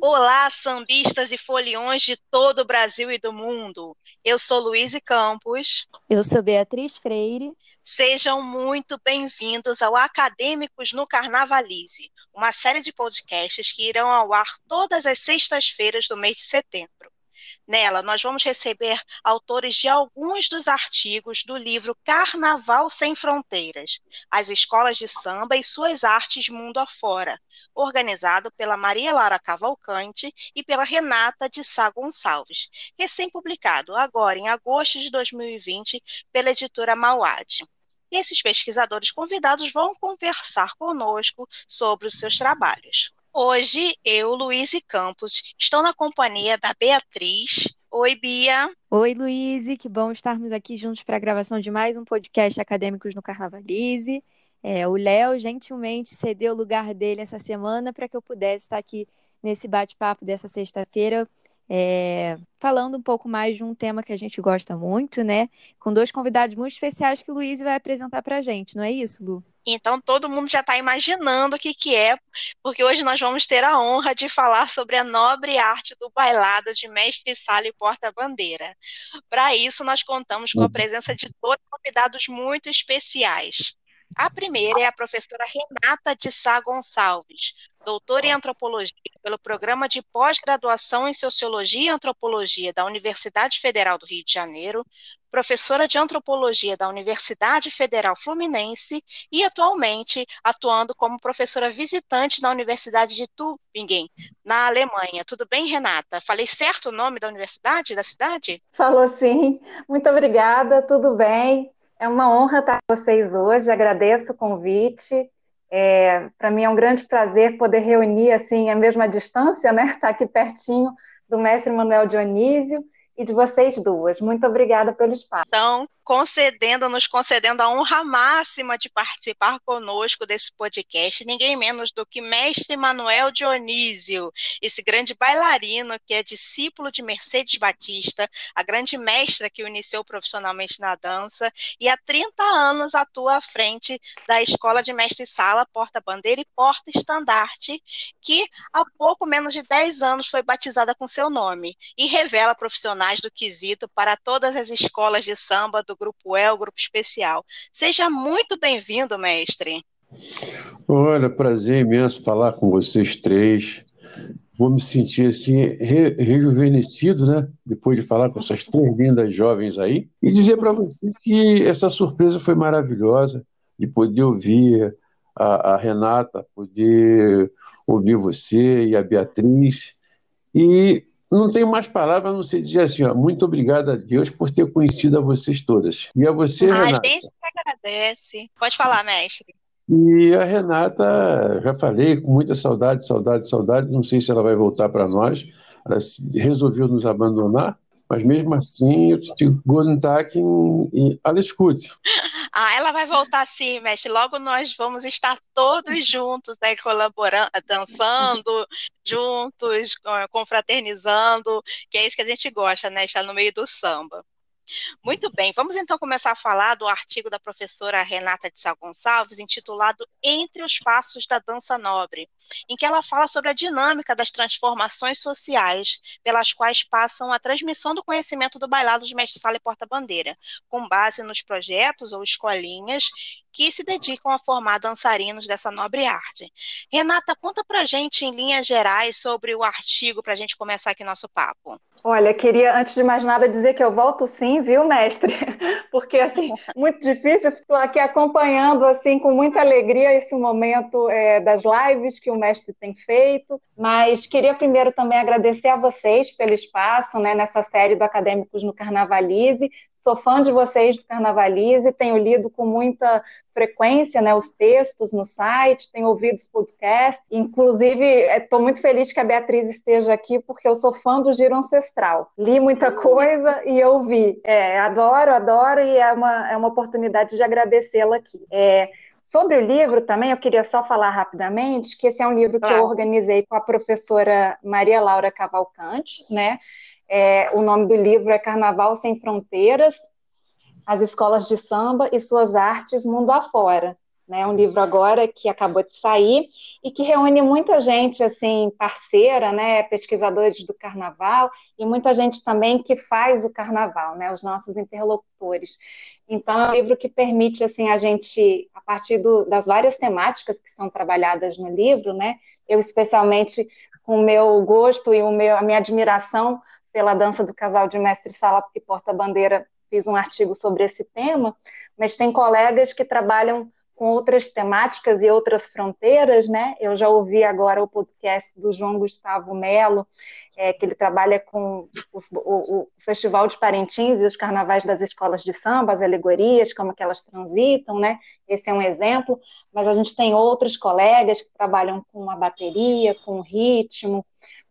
Olá, sambistas e foliões de todo o Brasil e do mundo. Eu sou Luíse Campos. Eu sou Beatriz Freire. Sejam muito bem-vindos ao Acadêmicos no Carnavalize, uma série de podcasts que irão ao ar todas as sextas-feiras do mês de setembro. Nela, nós vamos receber autores de alguns dos artigos do livro Carnaval Sem Fronteiras: As Escolas de Samba e Suas Artes Mundo Afora, organizado pela Maria Lara Cavalcante e pela Renata de Sá Gonçalves, recém-publicado agora em agosto de 2020 pela editora Mauad. Esses pesquisadores convidados vão conversar conosco sobre os seus trabalhos. Hoje, eu, Luiz Campos, estou na companhia da Beatriz. Oi, Bia. Oi, Luiz, que bom estarmos aqui juntos para a gravação de mais um podcast Acadêmicos no Carnavalize. É, o Léo gentilmente cedeu o lugar dele essa semana para que eu pudesse estar aqui nesse bate-papo dessa sexta-feira é, falando um pouco mais de um tema que a gente gosta muito, né? Com dois convidados muito especiais que o Luiz vai apresentar para a gente, não é isso, Lu? Então todo mundo já está imaginando o que, que é, porque hoje nós vamos ter a honra de falar sobre a nobre arte do bailado de mestre sala e porta-bandeira. Para isso, nós contamos com a presença de dois convidados muito especiais. A primeira é a professora Renata de Sá Gonçalves, doutora em antropologia pelo programa de pós-graduação em sociologia e antropologia da Universidade Federal do Rio de Janeiro, professora de antropologia da Universidade Federal Fluminense e atualmente atuando como professora visitante na Universidade de Tübingen, na Alemanha. Tudo bem, Renata? Falei certo o nome da universidade, da cidade? Falou sim. Muito obrigada, tudo bem. É uma honra estar com vocês hoje, agradeço o convite. É, Para mim é um grande prazer poder reunir assim a mesma distância, né? Estar aqui pertinho do mestre Manuel Dionísio e de vocês duas. Muito obrigada pelo espaço. Então, concedendo, nos concedendo a honra máxima de participar conosco desse podcast, ninguém menos do que mestre Manuel Dionísio, esse grande bailarino que é discípulo de Mercedes Batista, a grande mestra que o iniciou profissionalmente na dança e há 30 anos atua à frente da Escola de Mestre Sala, Porta Bandeira e Porta Estandarte, que há pouco menos de 10 anos foi batizada com seu nome e revela profissionais profissionais do quesito para todas as escolas de samba do Grupo El, Grupo Especial. Seja muito bem-vindo, mestre. Olha, prazer imenso falar com vocês três. Vou me sentir assim, re rejuvenescido, né? Depois de falar com essas três lindas jovens aí. E dizer para vocês que essa surpresa foi maravilhosa, de poder ouvir a, a Renata, poder ouvir você e a Beatriz. E não tenho mais palavras a não ser dizer assim, ó, muito obrigado a Deus por ter conhecido a vocês todas. E a você, ah, Renata. A gente que agradece. Pode falar, mestre. E a Renata, já falei, com muita saudade, saudade, saudade. Não sei se ela vai voltar para nós. Ela resolveu nos abandonar, mas mesmo assim, eu te digo, Guten Tag e alles gut. Ah, ela vai voltar sim, mestre. Logo nós vamos estar todos juntos, né, colaborando, dançando juntos, confraternizando, que é isso que a gente gosta, né, estar no meio do samba. Muito bem, vamos então começar a falar do artigo da professora Renata de Sá Gonçalves, intitulado Entre os Passos da Dança Nobre, em que ela fala sobre a dinâmica das transformações sociais pelas quais passam a transmissão do conhecimento do bailado de mestre-sala e porta-bandeira, com base nos projetos ou escolinhas que se dedicam a formar dançarinos dessa nobre arte. Renata, conta pra gente em linhas gerais sobre o artigo para a gente começar aqui nosso papo. Olha, queria, antes de mais nada, dizer que eu volto sim, viu, mestre? Porque, assim, muito difícil, estou aqui acompanhando, assim, com muita alegria esse momento é, das lives que o mestre tem feito, mas queria primeiro também agradecer a vocês pelo espaço, né, nessa série do Acadêmicos no Carnavalize, sou fã de vocês do Carnavalize, tenho lido com muita frequência né, os textos no site, tenho ouvido os podcasts, inclusive estou muito feliz que a Beatriz esteja aqui, porque eu sou fã do Giro Ancestral. Li muita coisa e ouvi. É, adoro, adoro, e é uma, é uma oportunidade de agradecê-la aqui. É, Sobre o livro também, eu queria só falar rapidamente que esse é um livro que eu organizei com a professora Maria Laura Cavalcante, né? É, o nome do livro é Carnaval Sem Fronteiras, as escolas de samba e suas artes mundo afora né? Um livro agora que acabou de sair e que reúne muita gente assim parceira, né? Pesquisadores do Carnaval e muita gente também que faz o Carnaval, né? Os nossos interlocutores. Então é um livro que permite assim a gente a partir do, das várias temáticas que são trabalhadas no livro, né? Eu especialmente com o meu gosto e o meu, a minha admiração pela dança do casal de mestre sala e porta-bandeira fiz um artigo sobre esse tema, mas tem colegas que trabalham com outras temáticas e outras fronteiras, né? Eu já ouvi agora o podcast do João Gustavo Melo, é, que ele trabalha com os, o, o, Festival de Parintins e os carnavais das escolas de samba, as alegorias, como que elas transitam, né? Esse é um exemplo, mas a gente tem outros colegas que trabalham com a bateria, com o ritmo,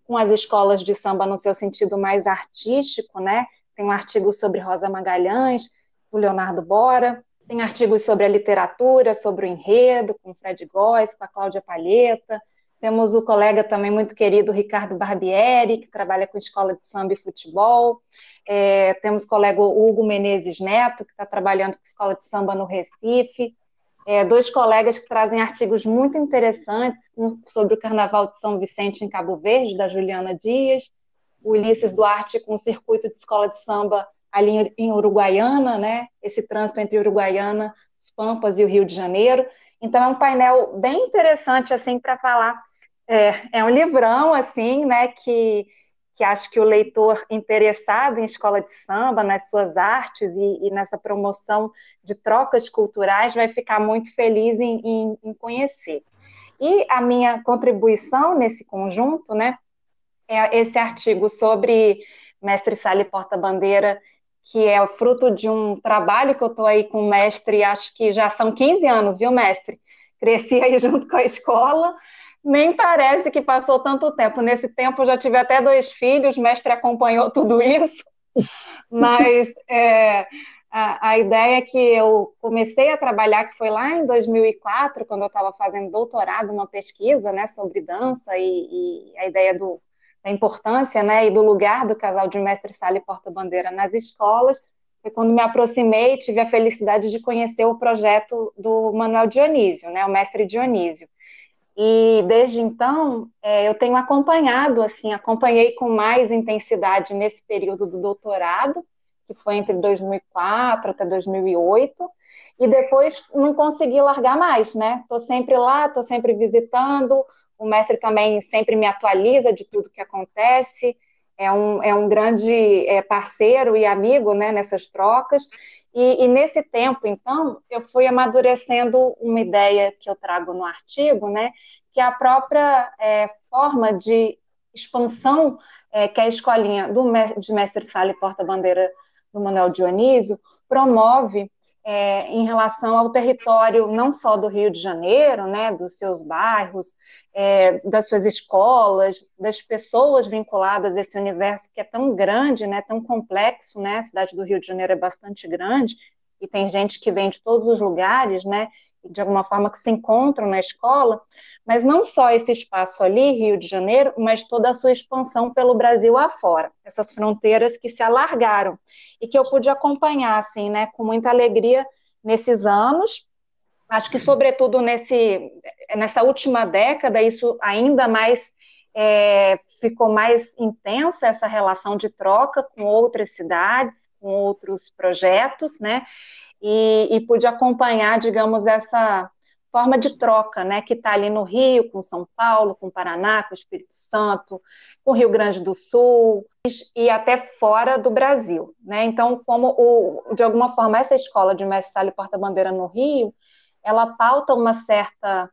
com as escolas de samba no seu sentido mais artístico, né? Tem um artigo sobre Rosa Magalhães, do Leonardo Bora, tem artigos sobre a literatura, sobre o enredo, com o Fred Góes, com a Cláudia Palheta. Temos o colega também muito querido Ricardo Barbieri, que trabalha com escola de samba e futebol. É, temos o colega Hugo Menezes Neto, que está trabalhando com escola de samba no Recife. É, dois colegas que trazem artigos muito interessantes sobre o Carnaval de São Vicente em Cabo Verde, da Juliana Dias. Ulisses Duarte com o circuito de escola de samba ali em Uruguaiana, né? Esse trânsito entre Uruguaiana, os Pampas e o Rio de Janeiro. Então é um painel bem interessante assim para falar. É, é, um livrão assim, né? Que que acho que o leitor interessado em escola de samba, nas suas artes e, e nessa promoção de trocas culturais vai ficar muito feliz em, em, em conhecer. E a minha contribuição nesse conjunto, né? É esse artigo sobre mestre Sale Porta-Bandeira que é fruto de um trabalho que eu estou aí com o mestre, acho que já são 15 anos, viu, mestre? Cresci aí junto com a escola, nem parece que passou tanto tempo. Nesse tempo já tive até dois filhos, o mestre acompanhou tudo isso, mas é, a, a, ideia é que eu comecei a trabalhar, que foi lá em 2004, quando eu estava fazendo doutorado, uma pesquisa né, sobre dança e, e a ideia do da importância né, e do lugar do casal de mestre sala e porta-bandeira nas escolas, foi quando me aproximei tive a felicidade de conhecer o projeto do Manuel Dionísio, né, o mestre Dionísio. E desde então é, eu tenho acompanhado, assim, acompanhei com mais intensidade nesse período do doutorado, que foi entre 2004 até 2008, e depois não consegui largar mais, né? Estou sempre lá, estou sempre visitando, o mestre também sempre me atualiza de tudo que acontece, é um, é um grande é, parceiro e amigo né, nessas trocas. E, e, nesse tempo, então, eu fui amadurecendo uma ideia que eu trago no artigo, né, que é a própria é, forma de expansão é, que a escolinha do, de mestre Sala e porta-bandeira do Manuel Dionísio promove é, em relação ao território não só do Rio de Janeiro, né, dos seus bairros, é, das suas escolas, das pessoas vinculadas a esse universo que é tão grande, né, tão complexo, né, a cidade do Rio de Janeiro é bastante grande e tem gente que vem de todos os lugares, né, de alguma forma que se encontram na escola, mas não só esse espaço ali, Rio de Janeiro, mas toda a sua expansão pelo Brasil afora, essas fronteiras que se alargaram e que eu pude acompanhar, assim, né, com muita alegria nesses anos. Acho que, sobretudo, nesse, nessa última década, isso ainda mais é, ficou mais intensa essa relação de troca com outras cidades, com outros projetos, né? E, e pude acompanhar, digamos, essa forma de troca, né, que está ali no Rio, com São Paulo, com Paraná, com Espírito Santo, com Rio Grande do Sul e até fora do Brasil, né? Então, como o, de alguma forma essa escola de mestre Sala e Porta-Bandeira no Rio, ela pauta uma certa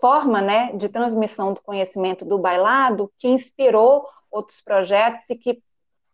forma, né, de transmissão do conhecimento do bailado que inspirou outros projetos e que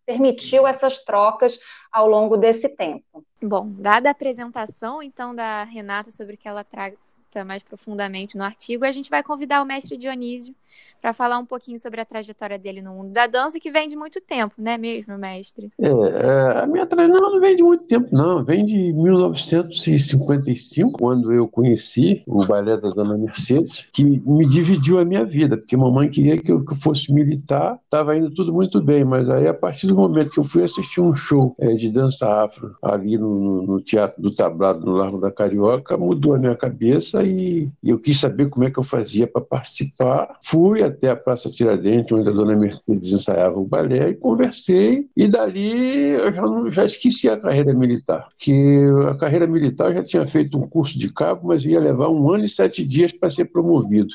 permitiu essas trocas ao longo desse tempo. Bom, dada a apresentação, então, da Renata sobre o que ela tra trata mais profundamente no artigo, a gente vai convidar o mestre Dionísio para falar um pouquinho sobre a trajetória dele no mundo da dança, que vem de muito tempo, não é mesmo, mestre? É, é a minha trajetória não vem de muito tempo, não. Vem de 1955, quando eu conheci o balé da Dona Mercedes, que me dividiu a minha vida, porque mamãe queria que eu, que eu fosse militar, estava indo tudo muito bem, mas aí a partir do momento que eu fui assistir um show é, de dança afro ali no, no, Teatro do Tablado, no Largo da Carioca, mudou a minha cabeça e, eu quis saber como é que eu fazia para participar. Fui até a Praça Tiradentes, onde a Dona Mercedes ensaiava o balé, e conversei, e dali eu já, não, já esqueci a carreira militar, porque a carreira militar eu já tinha feito um curso de cabo, mas ia levar um ano e sete dias para ser promovido.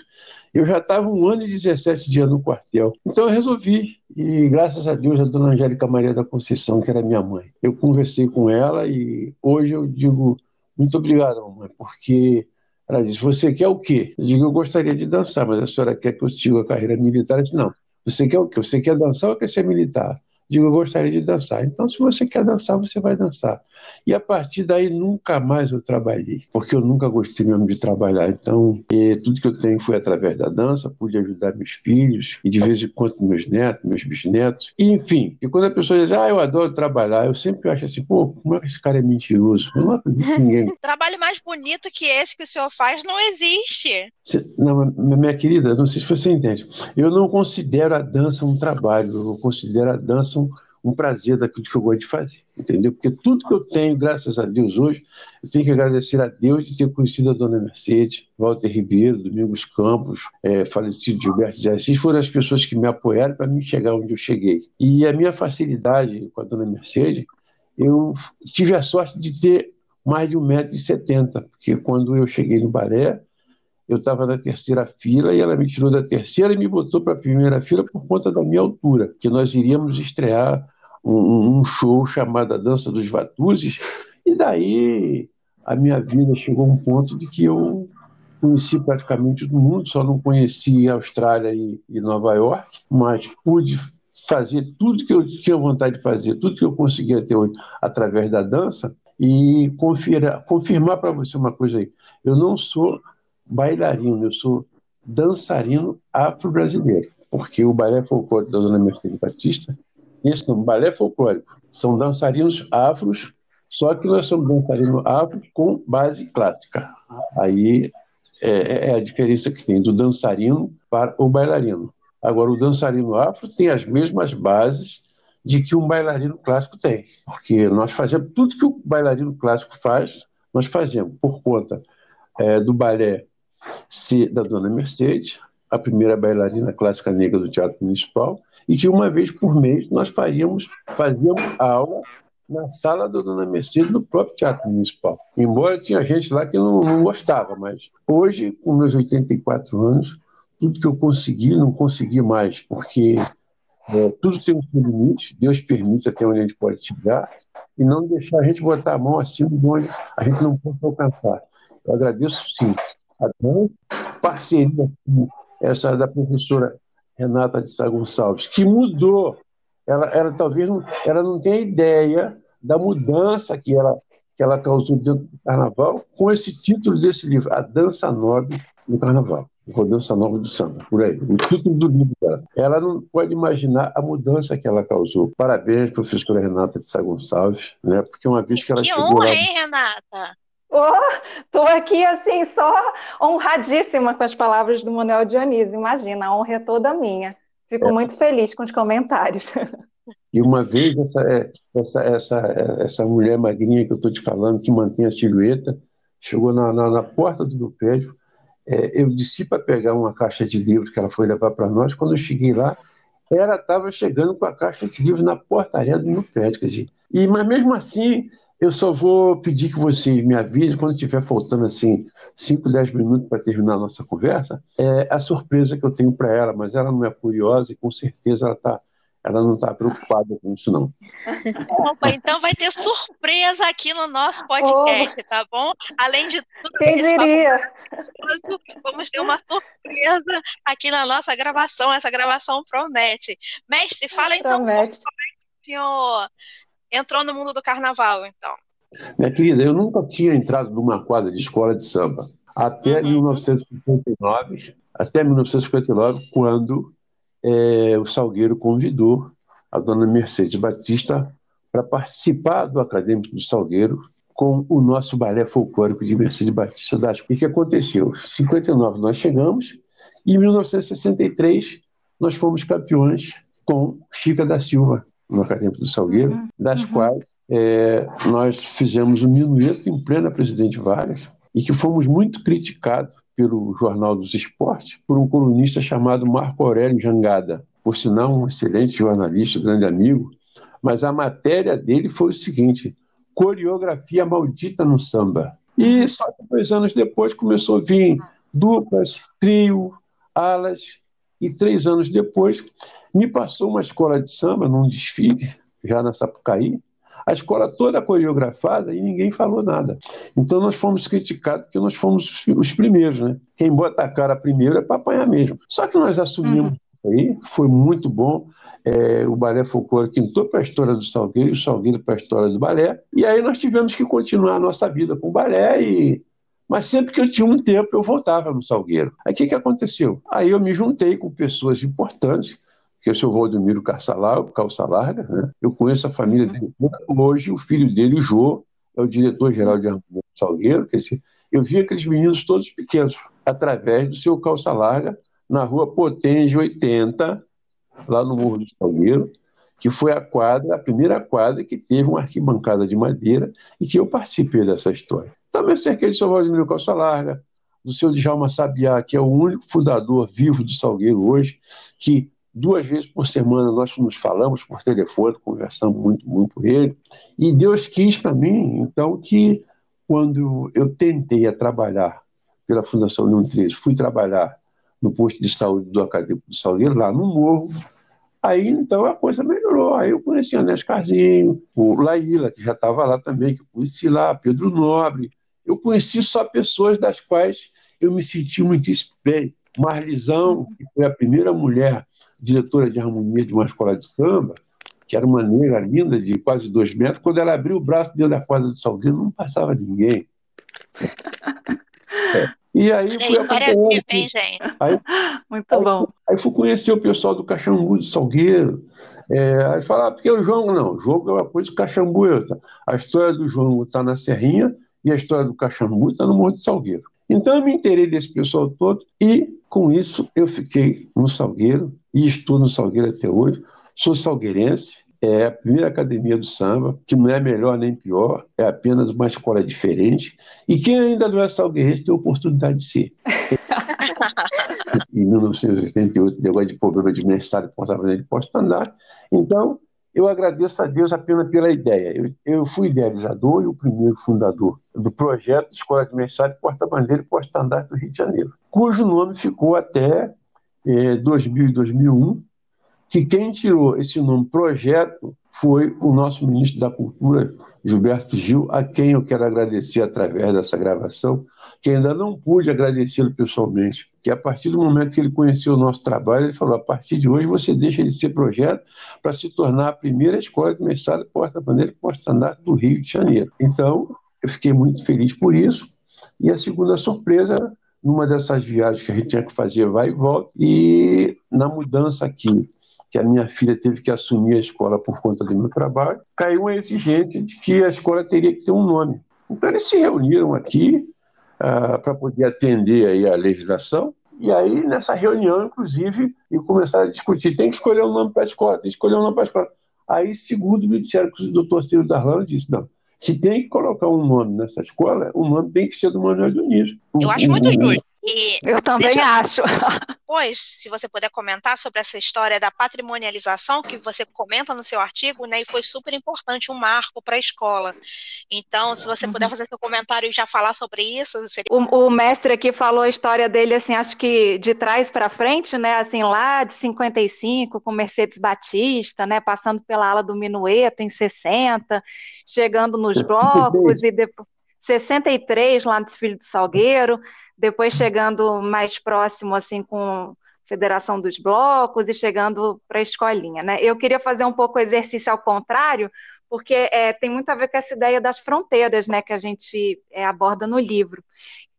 Eu já estava um ano e 17 dias no quartel. Então eu resolvi. E graças a Deus, a dona Angélica Maria da Conceição, que era minha mãe, eu conversei com ela e hoje eu digo muito obrigado, mamãe, porque ela disse: Você quer o quê? Eu digo: Eu gostaria de dançar, mas a senhora quer que eu siga a carreira militar? Eu disse: Não. Você quer o quê? Você quer dançar ou quer ser militar? Digo, eu gostaria de dançar. Então, se você quer dançar, você vai dançar. E a partir daí, nunca mais eu trabalhei, porque eu nunca gostei mesmo de trabalhar. Então, tudo que eu tenho foi através da dança, pude ajudar meus filhos, e de vez em quando meus netos, meus bisnetos. E, enfim, e quando a pessoa diz, ah, eu adoro trabalhar, eu sempre acho assim, pô, como é que esse cara é mentiroso? Eu não acredito em ninguém. Trabalho mais bonito que esse que o senhor faz não existe. Não, minha querida, não sei se você entende. Eu não considero a dança um trabalho, eu considero a dança um, um prazer daquilo que eu gosto de fazer, entendeu? Porque tudo que eu tenho, graças a Deus, hoje, eu tenho que agradecer a Deus de ter conhecido a Dona Mercedes, Walter Ribeiro, Domingos Campos, é, falecido Gilberto de Assis, foram as pessoas que me apoiaram para me chegar onde eu cheguei. E a minha facilidade com a Dona Mercedes, eu tive a sorte de ter mais de 1,70m, porque quando eu cheguei no balé, eu estava na terceira fila e ela me tirou da terceira e me botou para a primeira fila por conta da minha altura, que nós iríamos estrear um, um show chamado A Dança dos Vatuzes, e daí a minha vida chegou a um ponto de que eu conheci praticamente todo mundo, só não conheci Austrália e, e Nova York, mas pude fazer tudo que eu tinha vontade de fazer, tudo que eu conseguia ter hoje através da dança, e confira, confirmar para você uma coisa aí, eu não sou bailarino, eu sou dançarino afro-brasileiro, porque o balé folclórico da Dona Mercedes Batista, esse nome, balé folclórico, são dançarinos afros, só que nós somos dançarinos afros com base clássica. Aí é, é a diferença que tem do dançarino para o bailarino. Agora, o dançarino afro tem as mesmas bases de que um bailarino clássico tem, porque nós fazemos tudo que o bailarino clássico faz, nós fazemos por conta é, do balé da Dona Mercedes, a primeira bailarina clássica negra do Teatro Municipal, e que uma vez por mês nós faríamos, fazíamos aula na sala da Dona Mercedes no próprio Teatro Municipal. Embora tinha gente lá que não, não gostava, mas hoje, com meus 84 anos, tudo que eu consegui, não consegui mais, porque é, tudo tem um limite, Deus permite até onde a gente pode chegar, e não deixar a gente botar a mão acima de onde a gente não pode alcançar. Eu agradeço, sim, a parceria essa da professora Renata de Sá Gonçalves, que mudou. Ela, ela talvez não, ela não tenha ideia da mudança que ela, que ela causou dentro do carnaval com esse título desse livro, A Dança Nobre no Carnaval. A Dança Nobre do Samba, por aí. O título do livro dela. Ela não pode imaginar a mudança que ela causou. Parabéns, professora Renata de Sá Gonçalves, né? porque uma vez que ela que chegou honra, lá... hein, Renata? Estou oh, aqui, assim, só honradíssima com as palavras do Manuel Dionísio. Imagina, a honra é toda minha. Fico é. muito feliz com os comentários. E uma vez, essa, é, essa, essa, essa mulher magrinha que eu estou te falando, que mantém a silhueta, chegou na, na, na porta do meu prédio. É, eu desci para pegar uma caixa de livros que ela foi levar para nós. Quando eu cheguei lá, ela estava chegando com a caixa de livros na portaria do meu prédio. Quer dizer, e, mas mesmo assim, eu só vou pedir que vocês me avisem quando estiver faltando assim 5, 10 minutos para terminar a nossa conversa, é a surpresa que eu tenho para ela, mas ela não é curiosa e com certeza ela tá, ela não está preocupada com isso não. Opa, então vai ter surpresa aqui no nosso podcast, oh. tá bom? Além de tudo, quem diria? Vamos ter uma surpresa aqui na nossa gravação. Essa gravação promete. Mestre, fala promete. então como é que o senhor entrou no mundo do carnaval, então? Minha querida, eu nunca tinha entrado numa quadra de escola de samba. até uhum. 1959, até 1959, quando é, o Salgueiro convidou a dona Mercedes Batista para participar do Acadêmico do Salgueiro com o nosso balé folclórico de Mercedes Batista das. O que aconteceu? Em 59 nós chegamos e em 1963 nós fomos campeões com Chica da Silva no Acadêmico do Salgueiro, uhum. das uhum. quais é, nós fizemos um minueto em plena Presidente Vargas e que fomos muito criticados pelo Jornal dos Esportes por um colunista chamado Marco Aurélio Jangada, por sinal um excelente jornalista, grande amigo, mas a matéria dele foi o seguinte: coreografia maldita no samba. E só que dois anos depois começou a vir duplas, trio, alas, e três anos depois me passou uma escola de samba num desfile, já na Sapucaí, a escola toda coreografada e ninguém falou nada. Então nós fomos criticados porque nós fomos os primeiros, né? Quem bota a cara primeiro é para apanhar mesmo. Só que nós assumimos uhum. aí, foi muito bom. É, o balé folclórico entrou para a história do Salgueiro, o Salgueiro para a história do balé. E aí nós tivemos que continuar a nossa vida com o balé e mas sempre que eu tinha um tempo, eu voltava no Salgueiro. Aí o que, que aconteceu? Aí eu me juntei com pessoas importantes, que é o seu Valdomiro Calça Larga, né? eu conheço a família dele. Hoje, o filho dele, o Jô, é o diretor-geral de harmonia do Salgueiro. Quer dizer, eu vi aqueles meninos todos pequenos, através do seu Calça Larga, na rua Potenge 80, lá no Morro do Salgueiro, que foi a quadra, a primeira quadra que teve uma arquibancada de madeira e que eu participei dessa história. Também cerquei de seu Valdemiro Calça Larga, do seu Djalma Sabiá, que é o único fundador vivo do Salgueiro hoje, que Duas vezes por semana nós nos falamos por telefone, conversamos muito, muito com ele. E Deus quis para mim, então, que quando eu tentei a trabalhar pela Fundação Leão 13, fui trabalhar no posto de saúde do Acadêmico do Salgueiro, lá no Morro, aí então a coisa melhorou. Aí eu conheci a Nes Carzinho, o Laíla, que já estava lá também, que eu conheci lá, Pedro Nobre. Eu conheci só pessoas das quais eu me senti muito bem. Marlisão, que foi a primeira mulher diretora de harmonia de uma escola de samba, que era uma negra linda, de quase dois metros, quando ela abriu o braço dentro da quadra do Salgueiro, não passava ninguém. É. E aí fui viva, hein, gente? Aí, Muito aí, bom. Aí fui conhecer o pessoal do Caxambu de Salgueiro. É, aí falar, ah, porque o João, não, o jogo é uma coisa, o Caxambu. A história do João está na Serrinha e a história do Caxambu está no Morro de Salgueiro. Então eu me interei desse pessoal todo e, com isso, eu fiquei no Salgueiro e estou no Salgueiro até hoje. Sou salgueirense, é a primeira academia do samba, que não é melhor nem pior, é apenas uma escola diferente. E quem ainda não é salgueirense tem a oportunidade de ser. em 1988, negócio de problema de mensalho, portava de posto andar. Então, eu agradeço a Deus apenas pela ideia. Eu, eu fui idealizador e o primeiro fundador do projeto Escola de Mensalho Porta-Bandeira e Porta-Andar do Rio de Janeiro, cujo nome ficou até 2000 e 2001, que quem tirou esse nome projeto foi o nosso ministro da Cultura, Gilberto Gil, a quem eu quero agradecer através dessa gravação, que ainda não pude agradecê-lo pessoalmente, que a partir do momento que ele conheceu o nosso trabalho, ele falou: a partir de hoje você deixa de ser projeto para se tornar a primeira escola de mestrado porta-bandeira porta-estandarte do Rio de Janeiro. Então, eu fiquei muito feliz por isso. E a segunda surpresa numa dessas viagens que a gente tinha que fazer vai e volta, e na mudança aqui, que a minha filha teve que assumir a escola por conta do meu trabalho, caiu uma exigência de que a escola teria que ter um nome. Então eles se reuniram aqui uh, para poder atender aí a legislação, e aí nessa reunião, inclusive, e começaram a discutir, tem que escolher um nome para a escola, tem que escolher um nome para a escola. Aí, segundo me disseram que o doutor Ciro Darlan disse, não, se tem que colocar um nome nessa escola, o nome tem que ser do Manuel Dionísio. Eu acho muito justo. E eu também deixa... acho. Pois, se você puder comentar sobre essa história da patrimonialização que você comenta no seu artigo, né, e foi super importante, um marco para a escola. Então, se você puder uhum. fazer seu comentário e já falar sobre isso, seria... o, o, mestre aqui falou a história dele, assim, acho que de trás para frente, né, assim, lá de 55, com Mercedes Batista, né, passando pela ala do Minueto em 60, chegando nos blocos e depois 63 lá no Desfile do Salgueiro, depois chegando mais próximo assim com Federação dos Blocos e chegando para a escolinha, né? Eu queria fazer um pouco o exercício ao contrário, porque é, tem muito a ver com essa ideia das fronteiras, né, que a gente é, aborda no livro.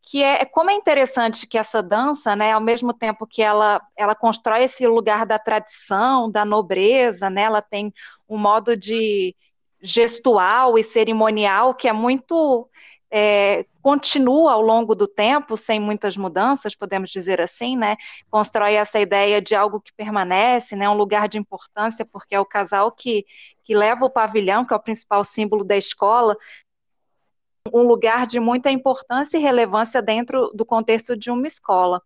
que é, é como é interessante que essa dança, né, ao mesmo tempo que ela, ela constrói esse lugar da tradição, da nobreza, né, ela tem um modo de gestual e cerimonial que é muito é, continua ao longo do tempo, sem muitas mudanças, podemos dizer assim, né? Constrói essa ideia de algo que permanece, né? Um lugar de importância, porque é o casal que, que leva o pavilhão, que é o principal símbolo da escola, um lugar de muita importância e relevância dentro do contexto de uma escola.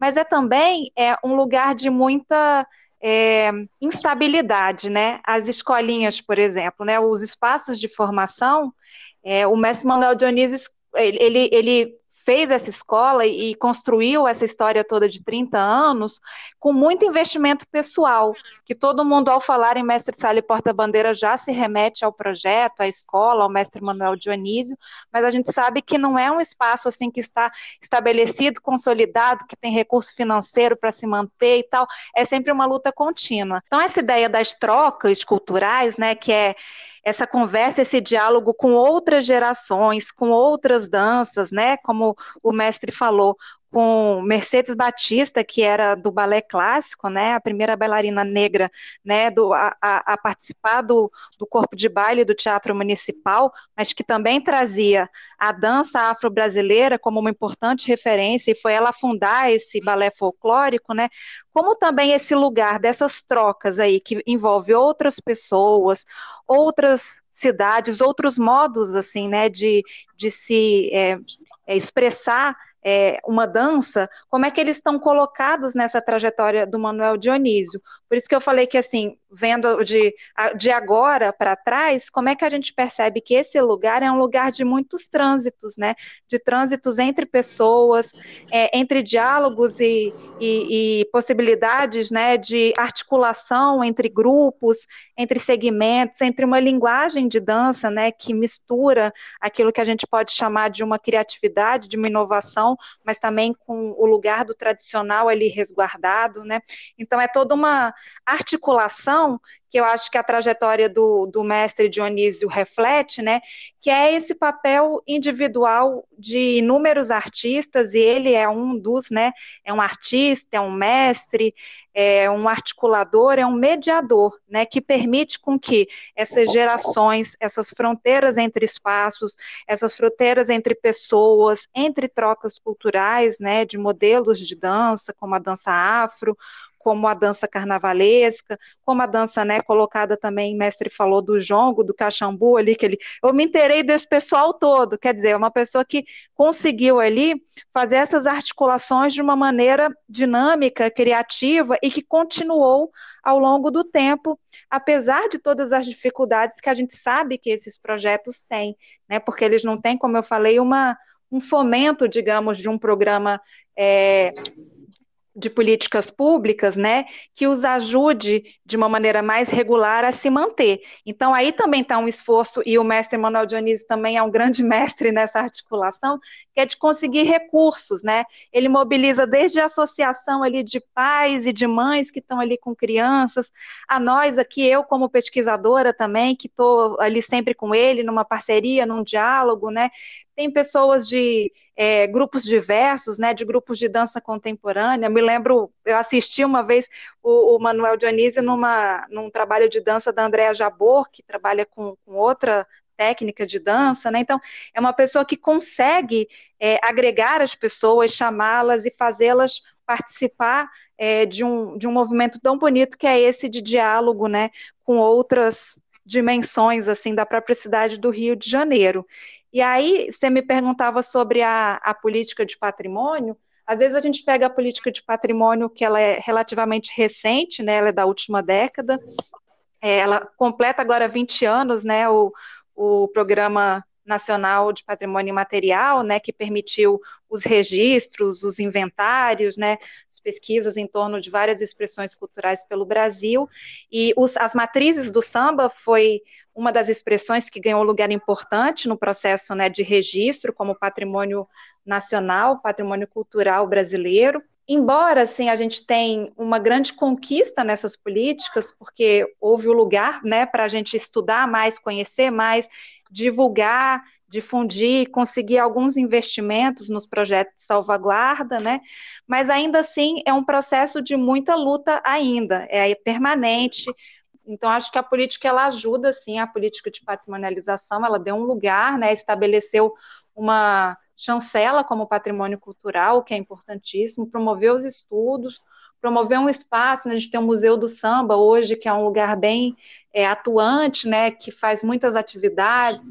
Mas é também é, um lugar de muita é, instabilidade, né? As escolinhas, por exemplo, né? Os espaços de formação, é, o mestre Manuel Dionísio ele, ele fez essa escola e construiu essa história toda de 30 anos com muito investimento pessoal, que todo mundo, ao falar em Mestre Sala e Porta-Bandeira, já se remete ao projeto, à escola, ao Mestre Manuel Dionísio, mas a gente sabe que não é um espaço assim que está estabelecido, consolidado, que tem recurso financeiro para se manter e tal, é sempre uma luta contínua. Então, essa ideia das trocas culturais, né, que é essa conversa, esse diálogo com outras gerações, com outras danças, né? Como o mestre falou, com Mercedes Batista, que era do balé clássico, né, a primeira bailarina negra, né, do, a, a, participar do, do corpo de baile do Teatro Municipal, mas que também trazia a dança afro-brasileira como uma importante referência, e foi ela fundar esse balé folclórico, né, como também esse lugar dessas trocas aí, que envolve outras pessoas, outras cidades, outros modos, assim, né, de, de se é, é, expressar é, uma dança, como é que eles estão colocados nessa trajetória do Manuel Dionísio. Por isso que eu falei que, assim, vendo de, de agora para trás, como é que a gente percebe que esse lugar é um lugar de muitos trânsitos, né? De trânsitos entre pessoas, é, entre diálogos e, e, e, possibilidades, né? De articulação entre grupos, entre segmentos, entre uma linguagem de dança, né? Que mistura aquilo que a gente pode chamar de uma criatividade, de uma inovação, mas também com o lugar do tradicional ali resguardado, né? Então é toda uma articulação que eu acho que a trajetória do, do mestre Dionísio reflete, né, que é esse papel individual de inúmeros artistas, e ele é um dos, né, é um artista, é um mestre, é um articulador, é um mediador, né, que permite com que essas gerações, essas fronteiras entre espaços, essas fronteiras entre pessoas, entre trocas culturais, né, de modelos de dança, como a dança afro, como a dança carnavalesca, como a dança, né, colocada também, mestre falou do jongo, do caxambu ali, que ele, eu me interei desse pessoal todo, quer dizer, é uma pessoa que conseguiu ali fazer essas articulações de uma maneira dinâmica, criativa e que continuou ao longo do tempo, apesar de todas as dificuldades que a gente sabe que esses projetos têm, né, porque eles não têm, como eu falei, uma um fomento, digamos, de um programa é, de políticas públicas, né, que os ajude de uma maneira mais regular a se manter. Então, aí também está um esforço, e o mestre Manuel Dionísio também é um grande mestre nessa articulação, que é de conseguir recursos, né, ele mobiliza desde a associação ali de pais e de mães que estão ali com crianças, a nós aqui, eu como pesquisadora também, que estou ali sempre com ele, numa parceria, num diálogo, né, tem pessoas de é, grupos diversos, né, de grupos de dança contemporânea. Me lembro, eu assisti uma vez o, o Manuel Dionísio numa, num trabalho de dança da Andréa Jabor, que trabalha com, com outra técnica de dança, né? Então, é uma pessoa que consegue é, agregar as pessoas, chamá-las e fazê-las participar é, de, um, de um movimento tão bonito que é esse de diálogo, né, com outras dimensões, assim, da própria cidade do Rio de Janeiro. E aí, você me perguntava sobre a, a política de patrimônio. Às vezes a gente pega a política de patrimônio que ela é relativamente recente, né? Ela é da última década. É, ela completa agora 20 anos, né? O, o programa Nacional de Patrimônio Imaterial, né, que permitiu os registros, os inventários, né, as pesquisas em torno de várias expressões culturais pelo Brasil, e os, as matrizes do samba foi uma das expressões que ganhou lugar importante no processo né, de registro como patrimônio nacional, patrimônio cultural brasileiro, embora assim a gente tenha uma grande conquista nessas políticas, porque houve o lugar né, para a gente estudar mais, conhecer mais divulgar, difundir conseguir alguns investimentos nos projetos de salvaguarda, né? Mas ainda assim é um processo de muita luta ainda, é permanente. Então acho que a política ela ajuda sim, a política de patrimonialização, ela deu um lugar, né? Estabeleceu uma chancela como patrimônio cultural, que é importantíssimo, promoveu os estudos, promover um espaço, né, a gente tem o Museu do Samba hoje, que é um lugar bem é, atuante, né, que faz muitas atividades,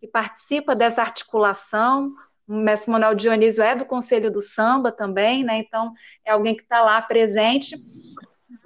que participa dessa articulação. O mestre Manuel Dionísio é do Conselho do Samba também, né? Então é alguém que está lá presente.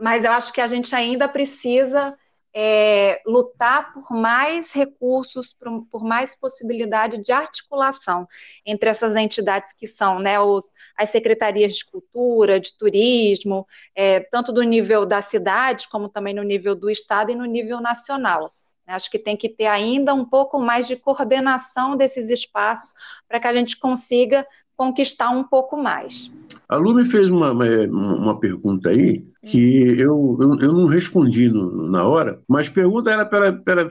Mas eu acho que a gente ainda precisa é, lutar por mais recursos, por, por, mais possibilidade de articulação entre essas entidades que são né, os, as secretarias de cultura, de turismo, é, tanto do nível da cidade, como também no nível do Estado e no nível nacional. Acho que tem que ter ainda um pouco mais de coordenação desses espaços para que a gente consiga conquistar um pouco mais. A Lu me fez uma, uma, pergunta aí que eu, eu, eu não respondi no, na hora, mas pergunta ela para ela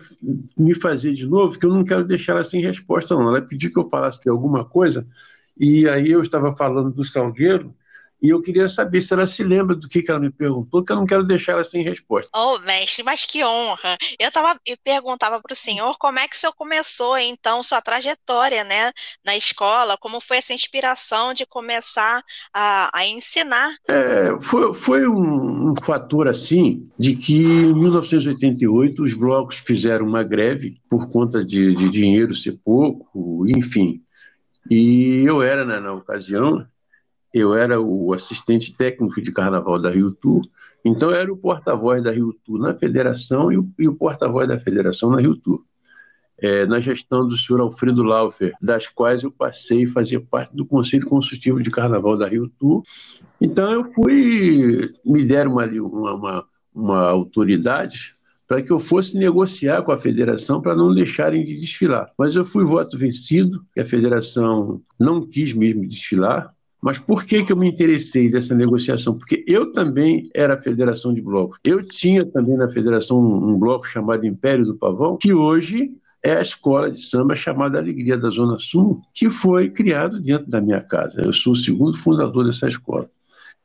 me fazer de novo, que eu não quero deixar ela sem resposta, não. Ela pediu que eu falasse de alguma coisa, e aí eu estava falando do Salgueiro, e eu queria saber se ela se lembra do que, que ela me perguntou, que eu não quero deixar ela sem resposta. Oh, mestre, mas que honra! Eu, tava, eu perguntava para o senhor como é que o senhor começou, então, sua trajetória né, na escola, como foi essa inspiração de começar a, a ensinar? É, foi foi um, um fator assim, de que em 1988 os blocos fizeram uma greve por conta de, de dinheiro ser pouco, enfim. E eu era, né, na ocasião, eu era o assistente técnico de carnaval da Rio Tour, então eu era o porta-voz da Rio Tour na federação e o, o porta-voz da federação na Rio Tour. É, na gestão do senhor Alfredo Laufer, das quais eu passei a fazer parte do Conselho Consultivo de Carnaval da Rio Tour. Então eu fui, me deram uma, uma, uma, uma autoridade para que eu fosse negociar com a federação para não deixarem de desfilar. Mas eu fui voto vencido, que a federação não quis mesmo desfilar, mas por que, que eu me interessei dessa negociação? Porque eu também era federação de blocos. Eu tinha também na federação um, um bloco chamado Império do Pavão, que hoje é a escola de samba chamada Alegria da Zona Sul, que foi criado dentro da minha casa. Eu sou o segundo fundador dessa escola.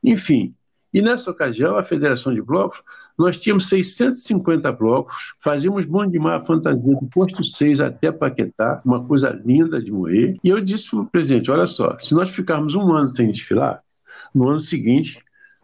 Enfim, e nessa ocasião a Federação de Blocos nós tínhamos 650 blocos, fazíamos bom de mar fantasia do posto 6 até Paquetá, uma coisa linda de morrer. E eu disse para o presidente: olha só, se nós ficarmos um ano sem desfilar, no ano seguinte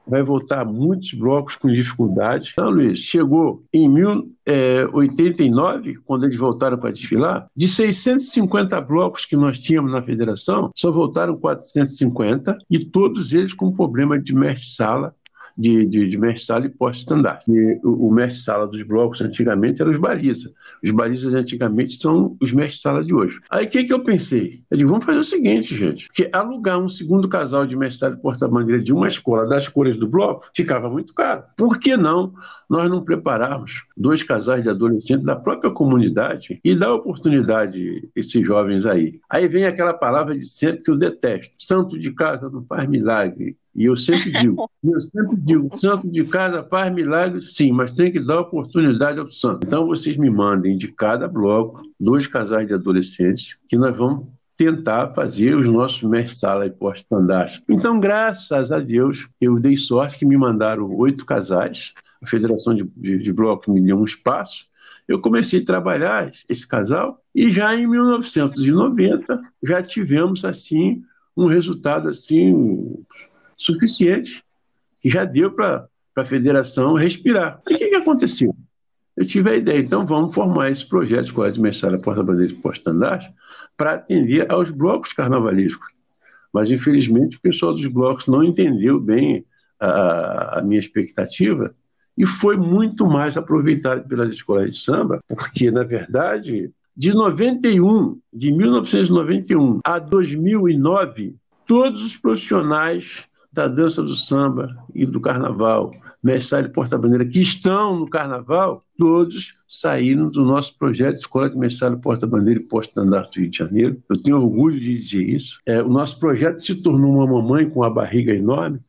vai voltar muitos blocos com dificuldade. Então, Luiz, chegou em 1089, quando eles voltaram para desfilar, de 650 blocos que nós tínhamos na federação, só voltaram 450 e todos eles com problema de mestre-sala de, de, de mestre-sala e pós-estandarte. O, o mestre-sala dos blocos antigamente eram os balizas. Os balizas antigamente são os mestres-sala de hoje. Aí o que, que eu pensei? Eu digo, vamos fazer o seguinte, gente, que alugar um segundo casal de mestre-sala e porta-bandeira de uma escola das cores do bloco ficava muito caro. Por que não nós não prepararmos dois casais de adolescentes da própria comunidade e dar oportunidade a esses jovens aí? Aí vem aquela palavra de sempre que eu detesto: santo de casa não faz milagre. E eu sempre digo, eu sempre digo, santo de casa faz milagre, sim, mas tem que dar oportunidade ao santo. Então vocês me mandem de cada bloco dois casais de adolescentes que nós vamos tentar fazer os nossos mestre-sala e pós-estandarte. Então, graças a Deus, eu dei sorte que me mandaram oito casais, a Federação de, de, de Blocos me deu um espaço, eu comecei a trabalhar esse casal e já em 1990 já tivemos assim um resultado assim suficiente, que já deu para a federação respirar. O que, que aconteceu? Eu tive a ideia, então vamos formar esse projeto Escola de Mestre Porta-Bandeira e Porta-Estandarte para atender aos blocos carnavalescos. Mas, infelizmente, o pessoal dos blocos não entendeu bem a, a minha expectativa e foi muito mais aproveitado pelas escolas de samba, porque, na verdade, de 91, de 1991 a 2009, todos os profissionais da dança do samba e do carnaval, mestre porta-bandeira, que estão no carnaval, todos saíram do nosso projeto Escola de Mestre Porta-Bandeira e Posto-Estandarte do Rio de Janeiro. Eu tenho orgulho de dizer isso. É, o nosso projeto se tornou uma mamãe com uma barriga enorme,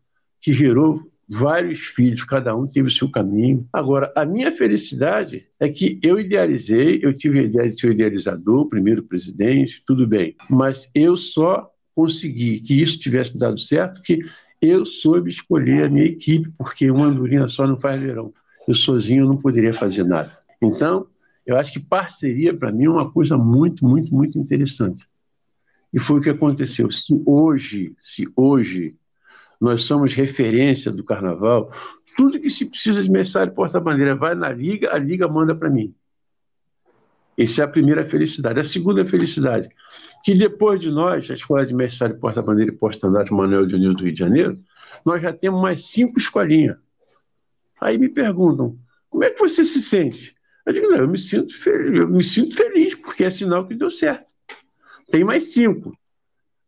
que gerou vários filhos, cada um teve o seu caminho. Agora, a minha felicidade é que eu idealizei, eu tive a ideia de ser o idealizador, primeiro presidente, tudo bem, mas eu só consegui que isso tivesse dado certo, que eu soube escolher a minha equipe, porque uma andorinha só não faz verão. Eu sozinho não poderia fazer nada. Então, eu acho que parceria, para mim, é uma coisa muito, muito, muito interessante. E foi o que aconteceu. Se hoje, se hoje nós somos referência do carnaval, tudo que se precisa de mestre porta-bandeira vai na liga, a liga manda para mim. Essa é a primeira felicidade. A segunda felicidade, que depois de nós, a Escola de Mestre Porta-Bandeira e Porta-Estandarte Manuel de União do Rio de Janeiro, nós já temos mais cinco escolinhas. Aí me perguntam, como é que você se sente? Eu digo, não, eu me sinto feliz, eu me sinto feliz, porque é sinal que deu certo. Tem mais cinco.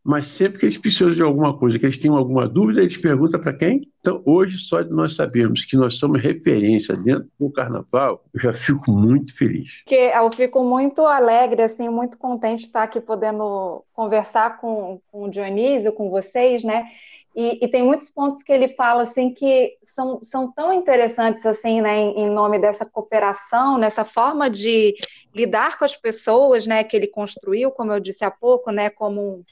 Mas sempre que eles precisam de alguma coisa, que eles têm alguma dúvida, eles perguntam para quem? Então, hoje, só de nós sabermos que nós somos referência dentro do carnaval, eu já fico muito feliz. Que eu fico muito alegre, assim, muito contente de estar aqui podendo conversar com, com o Dionísio, com vocês, né? E, e, tem muitos pontos que ele fala assim que são, são tão interessantes assim, né, em, em, nome dessa cooperação, nessa forma de lidar com as pessoas, né, que ele construiu, como eu disse há pouco, né, como um,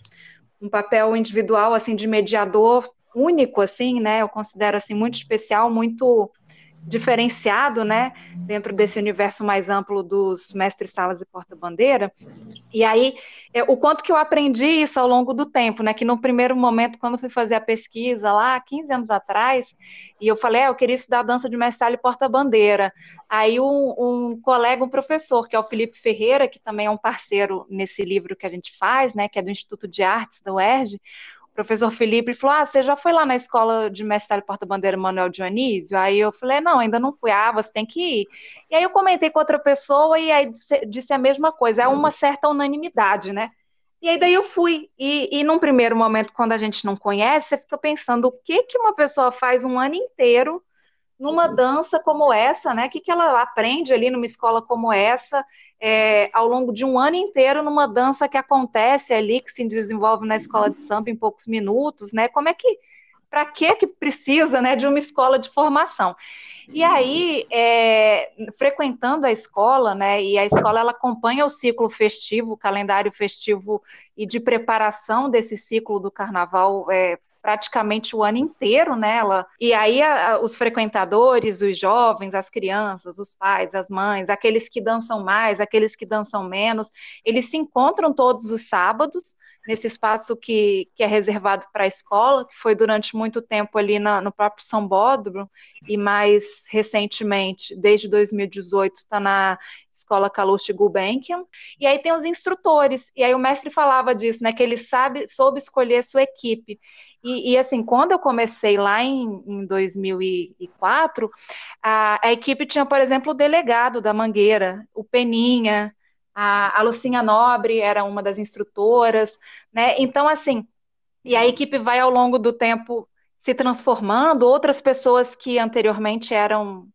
um papel individual assim de mediador único assim, né? Eu considero assim muito especial, muito diferenciado, né, dentro desse universo mais amplo dos mestres salas e porta-bandeira. E aí, é, o quanto que eu aprendi isso ao longo do tempo, né, que no primeiro momento, quando fui fazer a pesquisa lá, 15 anos atrás, e eu falei, é, eu queria estudar dança de mestre e porta-bandeira. Aí um, um, colega, um professor, que é o Felipe Ferreira, que também é um parceiro nesse livro que a gente faz, né, que é do Instituto de Artes da UERJ, professor Felipe falou: Ah, você já foi lá na escola de mestre porta-bandeira Manuel Dionísio? Aí eu falei: Não, ainda não fui. Ah, você tem que ir. E aí eu comentei com outra pessoa e aí disse, disse a mesma coisa. É uma certa unanimidade, né? E aí daí eu fui. E, e num primeiro momento, quando a gente não conhece, você fica pensando o que, que uma pessoa faz um ano inteiro numa dança como essa, né? O que, que ela aprende ali numa escola como essa, é, ao longo de um ano inteiro, numa dança que acontece ali, que se desenvolve na escola de samba em poucos minutos, né? Como é que, para que que precisa, né, de uma escola de formação? E aí, é, frequentando a escola, né, e a escola ela acompanha o ciclo festivo, o calendário festivo e de preparação desse ciclo do carnaval é, praticamente o ano inteiro nela. E aí a, a, os frequentadores, os jovens, as crianças, os pais, as mães, aqueles que dançam mais, aqueles que dançam menos, eles se encontram todos os sábados nesse espaço que, que é reservado para a escola, que foi durante muito tempo ali na, no próprio São Bódromo, e mais recentemente, desde 2018, está na Escola Calouste Gulbenkian, e aí tem os instrutores, e aí o mestre falava disso, né, que ele sabe, soube escolher sua equipe, e, e, assim, quando eu comecei lá em, em 2004, a, a, equipe tinha, por exemplo, o delegado da Mangueira, o Peninha, a, a Lucinha Nobre era uma das instrutoras, né? Então, assim, e a equipe vai ao longo do tempo se transformando, outras pessoas que anteriormente eram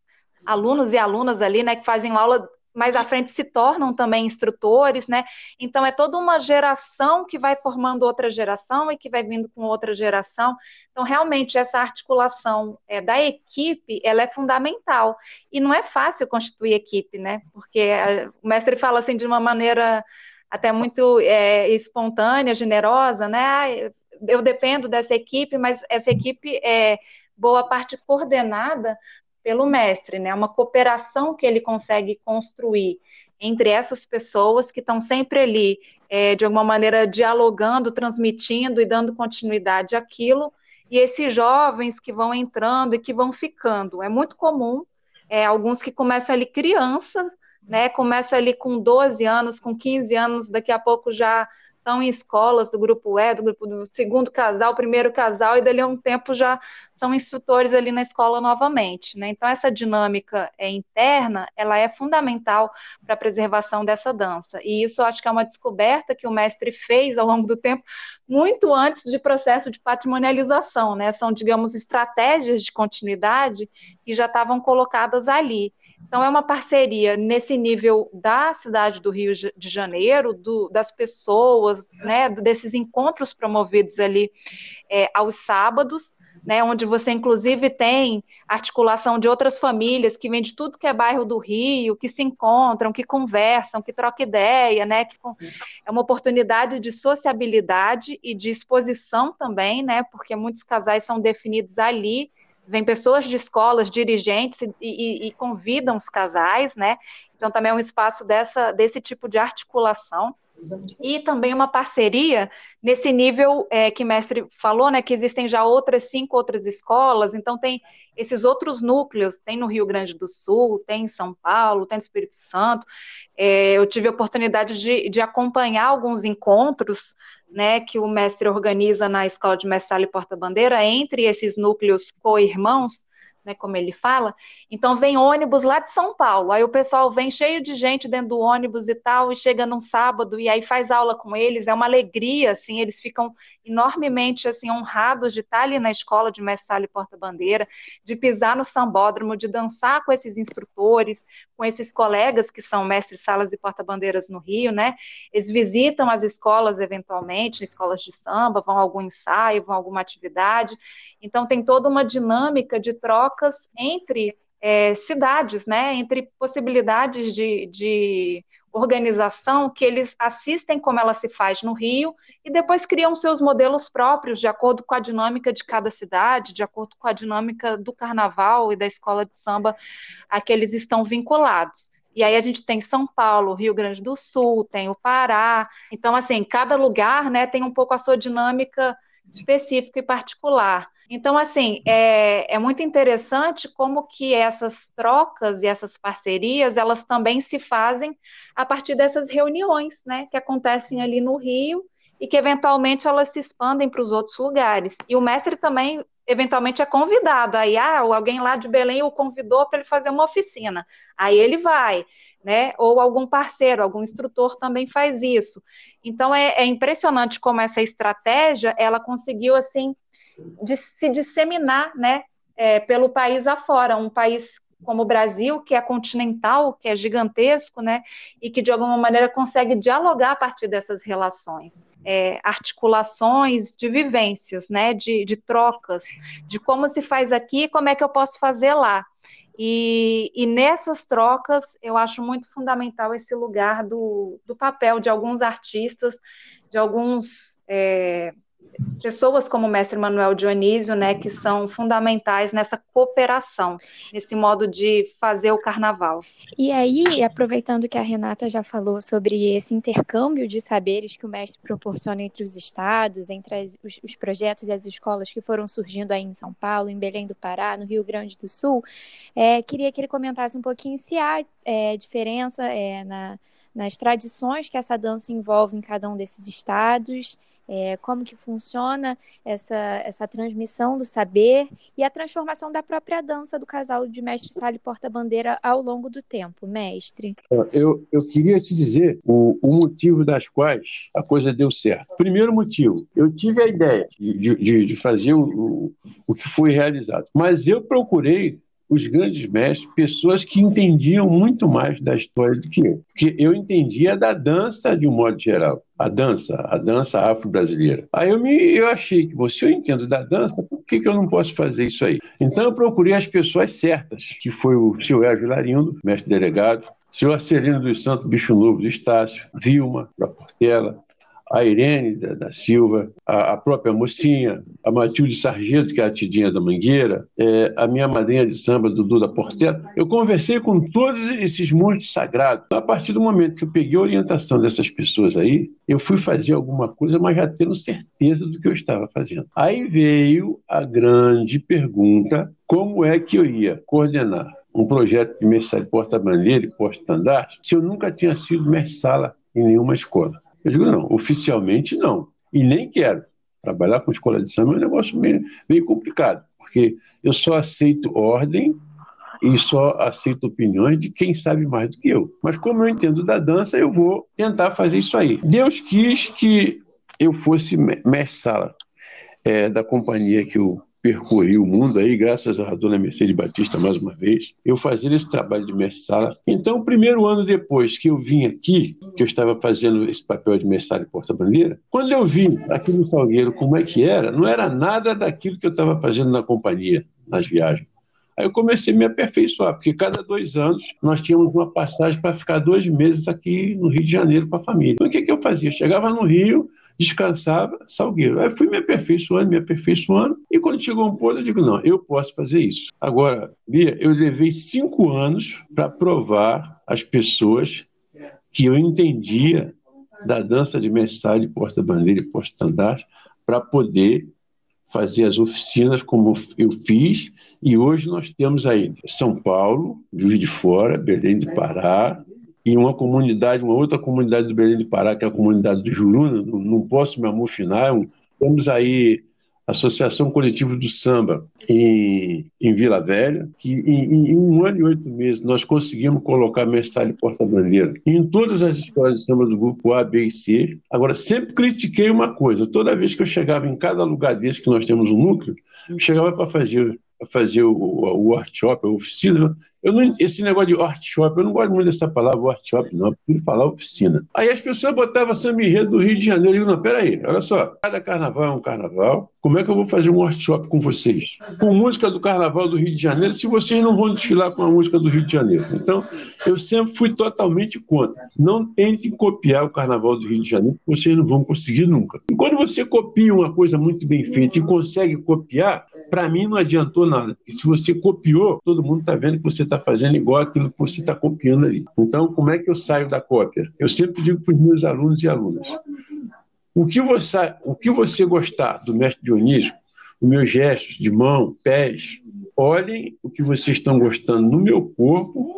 alunos e alunas ali, né, que fazem aula mais à frente se tornam também instrutores, né? Então é toda uma geração que vai formando outra geração e que vai vindo com outra geração. Então realmente essa articulação é, da equipe ela é fundamental e não é fácil constituir equipe, né? Porque a, o mestre fala assim de uma maneira até muito é, espontânea, generosa, né? Eu dependo dessa equipe, mas essa equipe é boa parte coordenada pelo mestre, né? Uma cooperação que ele consegue construir entre essas pessoas que estão sempre ali, é, de alguma maneira, dialogando, transmitindo e dando continuidade àquilo, e esses jovens que vão entrando e que vão ficando. É muito comum, é, alguns que começam ali crianças, né? Começam ali com 12 anos, com 15 anos, daqui a pouco já estão em escolas do grupo E, do grupo do segundo casal, primeiro casal, e dali a um tempo já são instrutores ali na escola novamente. Né? Então, essa dinâmica é, interna, ela é fundamental para a preservação dessa dança. E isso acho que é uma descoberta que o mestre fez ao longo do tempo, muito antes de processo de patrimonialização. Né? São, digamos, estratégias de continuidade que já estavam colocadas ali. Então, é uma parceria nesse nível da cidade do Rio de Janeiro, do, das pessoas, né, desses encontros promovidos ali é, aos sábados, né, onde você inclusive tem articulação de outras famílias que vêm de tudo que é bairro do Rio, que se encontram, que conversam, que trocam ideia, né, que é uma oportunidade de sociabilidade e de exposição também, né, porque muitos casais são definidos ali, vem pessoas de escolas, dirigentes e, e, e, convidam os casais, né? Então também é um espaço dessa, desse tipo de articulação e também uma parceria nesse nível é, que o mestre falou, né, que existem já outras cinco outras escolas, então tem esses outros núcleos, tem no Rio Grande do Sul, tem em São Paulo, tem no Espírito Santo, é, eu tive a oportunidade de, de acompanhar alguns encontros, né, que o mestre organiza na Escola de Mestre e Porta Bandeira, entre esses núcleos co-irmãos, né, como ele fala. Então vem ônibus lá de São Paulo, aí o pessoal vem cheio de gente dentro do ônibus e tal, e chega num sábado e aí faz aula com eles, é uma alegria, assim, eles ficam enormemente assim honrados de estar ali na escola de mestre Sala e porta-bandeira, de pisar no sambódromo, de dançar com esses instrutores, com esses colegas que são mestres salas e porta-bandeiras no Rio, né? Eles visitam as escolas eventualmente, escolas de samba, vão a algum ensaio, vão a alguma atividade. Então tem toda uma dinâmica de troca trocas entre é, cidades, né, entre possibilidades de, de organização que eles assistem como ela se faz no Rio e depois criam seus modelos próprios de acordo com a dinâmica de cada cidade, de acordo com a dinâmica do carnaval e da escola de samba a que eles estão vinculados. E aí a gente tem São Paulo, Rio Grande do Sul, tem o Pará. Então, assim, cada lugar né, tem um pouco a sua dinâmica específica e particular. Então, assim, é, é muito interessante como que essas trocas e essas parcerias, elas também se fazem a partir dessas reuniões, né, que acontecem ali no Rio e que eventualmente elas se expandem para os outros lugares. E o mestre também eventualmente é convidado. Aí, ah, alguém lá de Belém o convidou para ele fazer uma oficina. Aí ele vai né? Ou algum parceiro, algum instrutor também faz isso. Então é, é impressionante como essa estratégia ela conseguiu assim de se disseminar, né? É, pelo país afora, um país como o Brasil, que é continental, que é gigantesco, né, e que de alguma maneira consegue dialogar a partir dessas relações, é, articulações de vivências, né, de, de trocas, de como se faz aqui e como é que eu posso fazer lá. E, e, nessas trocas, eu acho muito fundamental esse lugar do, do papel de alguns artistas, de alguns é, pessoas como o mestre Manuel Dionísio, né, que são fundamentais nessa cooperação, nesse modo de fazer o carnaval. E aí, aproveitando que a Renata já falou sobre esse intercâmbio de saberes que o mestre proporciona entre os estados, entre as, os, os, projetos e as escolas que foram surgindo aí em São Paulo, em Belém do Pará, no Rio Grande do Sul, é, queria que ele comentasse um pouquinho se há é, diferença é, na, nas tradições que essa dança envolve em cada um desses estados é, como que funciona essa, essa transmissão do saber e a transformação da própria dança do casal de mestre Sala porta-bandeira ao longo do tempo, mestre? Eu, eu queria te dizer o, o motivo das quais a coisa deu certo. Primeiro motivo, eu tive a ideia de, de, de fazer o, o, o que foi realizado, mas eu procurei os grandes mestres, pessoas que entendiam muito mais da história do que eu. Porque eu entendia da dança de um modo geral, a dança, a dança afro-brasileira. Aí eu, me, eu achei que, se eu entendo da dança, por que, que eu não posso fazer isso aí? Então eu procurei as pessoas certas, que foi o Elvio Larindo, mestre delegado, senhor Arcelino dos Santos Bicho Novo do Estácio, Vilma da Portela, a Irene da, da Silva, a, a, própria mocinha, a Matilde Sargento, que é a Tidinha da Mangueira, é, a minha madrinha de samba, Dudu da Portela. Eu conversei com todos esses montes sagrados. A partir do momento que eu peguei a orientação dessas pessoas aí, eu fui fazer alguma coisa, mas já tendo certeza do que eu estava fazendo. Aí veio a grande pergunta: como é que eu ia coordenar um projeto de mestre porta-bandeira e porta-estandarte se eu nunca tinha sido mestre-sala em nenhuma escola? Eu digo, não, oficialmente não. E nem quero. Trabalhar com escola de samba é um negócio meio, meio complicado, porque eu só aceito ordem e só aceito opiniões de quem sabe mais do que eu. Mas como eu entendo da dança, eu vou tentar fazer isso aí. Deus quis que eu fosse mestre-sala é, da companhia que o percorri o mundo aí, graças à dona Mercedes Batista mais uma vez, eu fazendo esse trabalho de mestre-sala. Então, o primeiro ano depois que eu vim aqui, que eu estava fazendo esse papel de mestre e porta-bandeira, quando eu vi aqui no Salgueiro como é que era, não era nada daquilo que eu estava fazendo na companhia, nas viagens. Aí eu comecei a me aperfeiçoar, porque cada dois anos nós tínhamos uma passagem para ficar dois meses aqui no Rio de Janeiro com a família. Então o que, que eu fazia? Chegava no Rio, descansava, Salgueiro. Aí fui me aperfeiçoando, me aperfeiçoando, e quando chegou um ponto eu digo, não, eu posso fazer isso. Agora, Bia, eu levei cinco anos para provar às pessoas que eu entendia da dança de mensagem, porta-bandeira e porta-estandarte para poder fazer as oficinas como eu fiz, e hoje nós temos aí São Paulo, Juiz de Fora, Belém de Pará, e uma comunidade, uma outra comunidade do Belém de Pará, que é a comunidade do Juruna, não, não posso amofinar, é temos aí Associação Coletiva do Samba em, em Vila Velha, que em, em, um ano e oito meses nós conseguimos colocar mestre porta-bandeira em todas as escolas de samba do grupo A, B e C. Agora, sempre critiquei uma coisa: toda vez que eu chegava em cada lugar desse que nós temos um núcleo, chegava para fazer, fazer o, o workshop, a oficina, eu não, esse negócio de workshop, eu não gosto muito dessa palavra workshop, não. Eu prefiro falar oficina. Aí as pessoas botavam samba do Rio de Janeiro. Eu digo, não, peraí, olha só. Cada carnaval é um carnaval. Como é que eu vou fazer um workshop com vocês? Com música do carnaval do Rio de Janeiro, se vocês não vão desfilar com a música do Rio de Janeiro. Então, eu sempre fui totalmente contra. Não tentem copiar o carnaval do Rio de Janeiro, vocês não vão conseguir nunca. E quando você copia uma coisa muito bem feita e consegue copiar, para mim não adiantou nada. Porque se você copiou, todo mundo está vendo que você está fazendo igual aquilo que você está copiando ali. Então, como é que eu saio da cópia? Eu sempre digo para os meus alunos e alunas: o que você, o que você gostar do mestre Dionísio, os meus gestos de mão, pés, olhem o que vocês estão gostando no meu corpo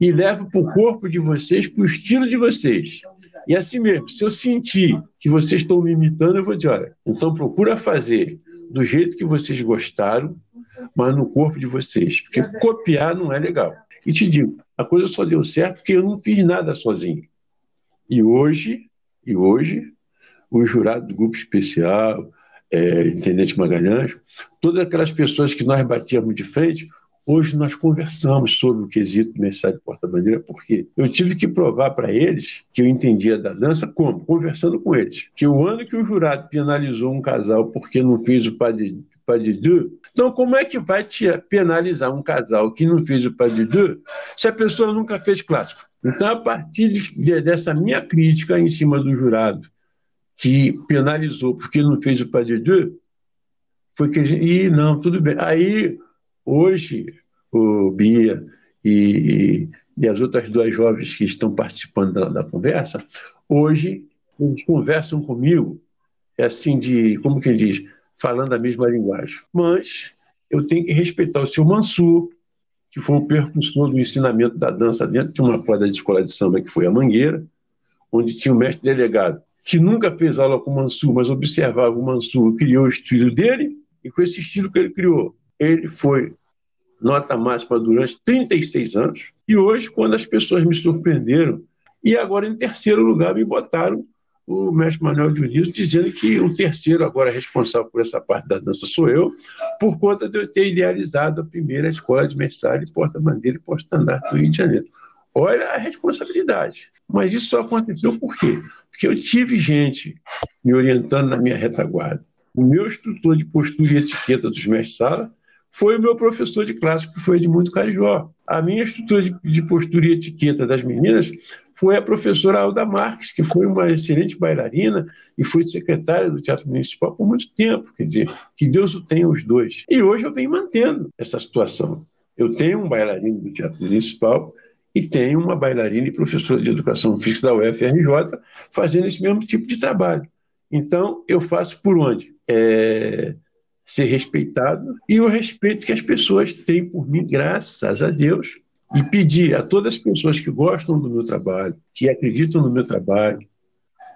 e levem para o corpo de vocês, para o estilo de vocês. E assim mesmo, se eu sentir que vocês estão me imitando, eu vou dizer, olha, então procura fazer do jeito que vocês gostaram, mas no corpo de vocês. Porque copiar não é legal. E te digo, a coisa só deu certo porque eu não fiz nada sozinho. E hoje, e hoje, o jurado do grupo especial, é, Intendente Magalhães, todas aquelas pessoas que nós batíamos de frente, hoje nós conversamos sobre o quesito mensagem porta-bandeira, porque eu tive que provar para eles que eu entendia da dança como? Conversando com eles. Que o ano que o jurado penalizou um casal porque não fez o padre Padidu. Então, como é que vai te penalizar um casal que não fez o Padidu se a pessoa nunca fez clássico? Então, a partir de, dessa minha crítica em cima do jurado, que penalizou porque não fez o Padidu, foi que e não, tudo bem. Aí, hoje, o Bia e, e as outras duas jovens que estão participando da, da conversa, hoje eles conversam comigo, é assim de, como que diz, falando a mesma linguagem. Mas eu tenho que respeitar o seu Mansur, que foi o percussor do ensinamento da dança dentro de uma quadra de escola de samba que foi a Mangueira, onde tinha o mestre delegado, que nunca fez aula com o Mansur, mas observava o Mansur, criou o estilo dele, e com esse estilo que ele criou, ele foi nota máxima durante 36 anos, e hoje, quando as pessoas me surpreenderam, e agora em terceiro lugar me botaram o mestre Manuel Dionísio dizendo que o terceiro agora responsável por essa parte da dança sou eu, por conta de eu ter idealizado a primeira escola de mensagem, porta-bandeira e porta-estandarte do Rio de Janeiro. Olha a responsabilidade. Mas isso só aconteceu por quê? Porque eu tive gente me orientando na minha retaguarda. O meu instrutor de postura e etiqueta dos mestres-sala foi o meu professor de clássico, que foi Edmundo Carijó. A minha instrutora de, de postura e etiqueta das meninas foi a professora Alda Marques, que foi uma excelente bailarina e foi secretária do Teatro Municipal por muito tempo. Quer dizer, que Deus o tenha os dois. E hoje eu venho mantendo essa situação. Eu tenho um bailarino do Teatro Municipal e tenho uma bailarina e professora de educação física da UFRJ fazendo esse mesmo tipo de trabalho. Então, eu faço por onde? É, ser respeitado e o respeito que as pessoas têm por mim, graças a Deus, e pedir a todas as pessoas que gostam do meu trabalho, que acreditam no meu trabalho,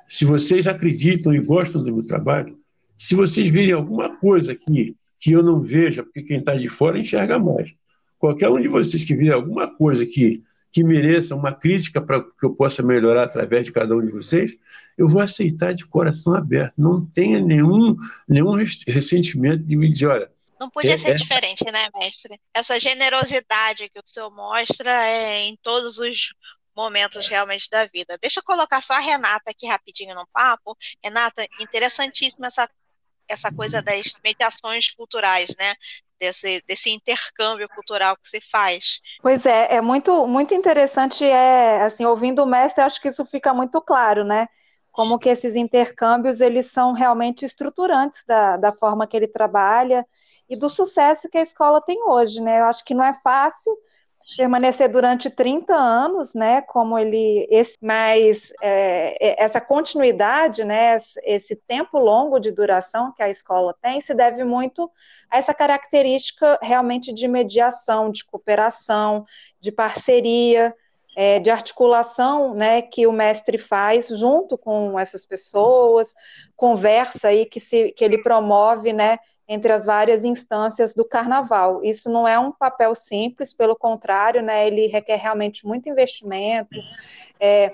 se vocês acreditam e gostam do meu trabalho, se vocês virem alguma coisa aqui que eu não veja, porque quem está de fora enxerga mais. Qualquer um de vocês que vir alguma coisa que, que mereça uma crítica para que eu possa melhorar através de cada um de vocês, eu vou aceitar de coração aberto. Não tenha nenhum, nenhum ressentimento de me dizer, olha, Não podia é, ser é. diferente, né, mestre? Essa generosidade que o senhor mostra é em todos os momentos realmente da vida. Deixa eu colocar só a Renata aqui rapidinho no papo. Renata, interessantíssima essa, essa coisa das mediações culturais, né? Desse, desse intercâmbio cultural que se faz. Pois é, é muito, muito interessante, é, assim, ouvindo o mestre, acho que isso fica muito claro, né? Como que esses intercâmbios, eles são realmente estruturantes da, da forma que ele trabalha, e do sucesso que a escola tem hoje, né? Eu acho que não é fácil permanecer durante 30 anos, né? Como ele, esse, mas é, é, essa continuidade, né? Esse tempo longo de duração que a escola tem se deve muito a essa característica realmente de mediação, de cooperação, de parceria. É, de articulação né, que o mestre faz junto com essas pessoas, conversa aí que, se, que ele promove né, entre as várias instâncias do carnaval. Isso não é um papel simples, pelo contrário, né, ele requer realmente muito investimento, é,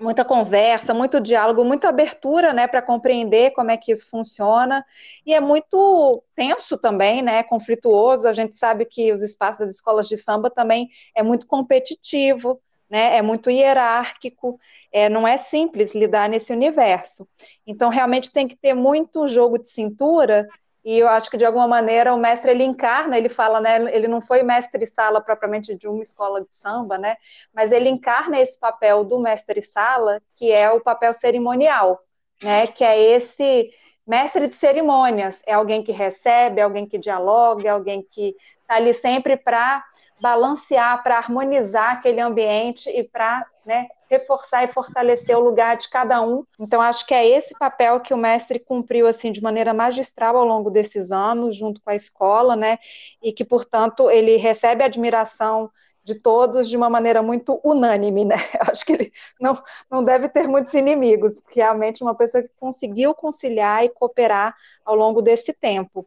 muita conversa, muito diálogo, muita abertura, né, para compreender como é que isso funciona, e é muito tenso também, né, conflituoso, a gente sabe que os espaços das escolas de samba também é muito competitivo, né, é muito hierárquico, é, não é simples lidar nesse universo. Então, realmente tem que ter muito jogo de cintura e eu acho que de alguma maneira o mestre ele encarna, ele fala, né, ele não foi mestre sala propriamente de uma escola de samba, né, mas ele encarna esse papel do mestre sala, que é o papel cerimonial, né, que é esse mestre de cerimônias, é alguém que recebe, é alguém que dialoga, é alguém que está ali sempre para balancear, para harmonizar aquele ambiente e para né, reforçar e fortalecer o lugar de cada um. Então, acho que é esse papel que o mestre cumpriu assim de maneira magistral ao longo desses anos, junto com a escola, né? E que, portanto, ele recebe admiração de todos de uma maneira muito unânime, né? Acho que ele não, não deve ter muitos inimigos, realmente uma pessoa que conseguiu conciliar e cooperar ao longo desse tempo.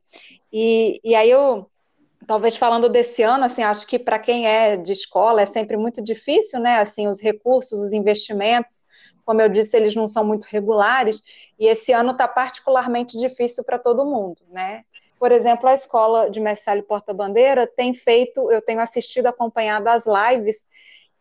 E, e aí eu talvez falando desse ano, assim, acho que para quem é de escola é sempre muito difícil, né? Assim, os recursos, os investimentos, como eu disse, eles não são muito regulares, e esse ano está particularmente difícil para todo mundo, né? Por exemplo, a escola de Messalho Porta Bandeira tem feito, eu tenho assistido, acompanhado as lives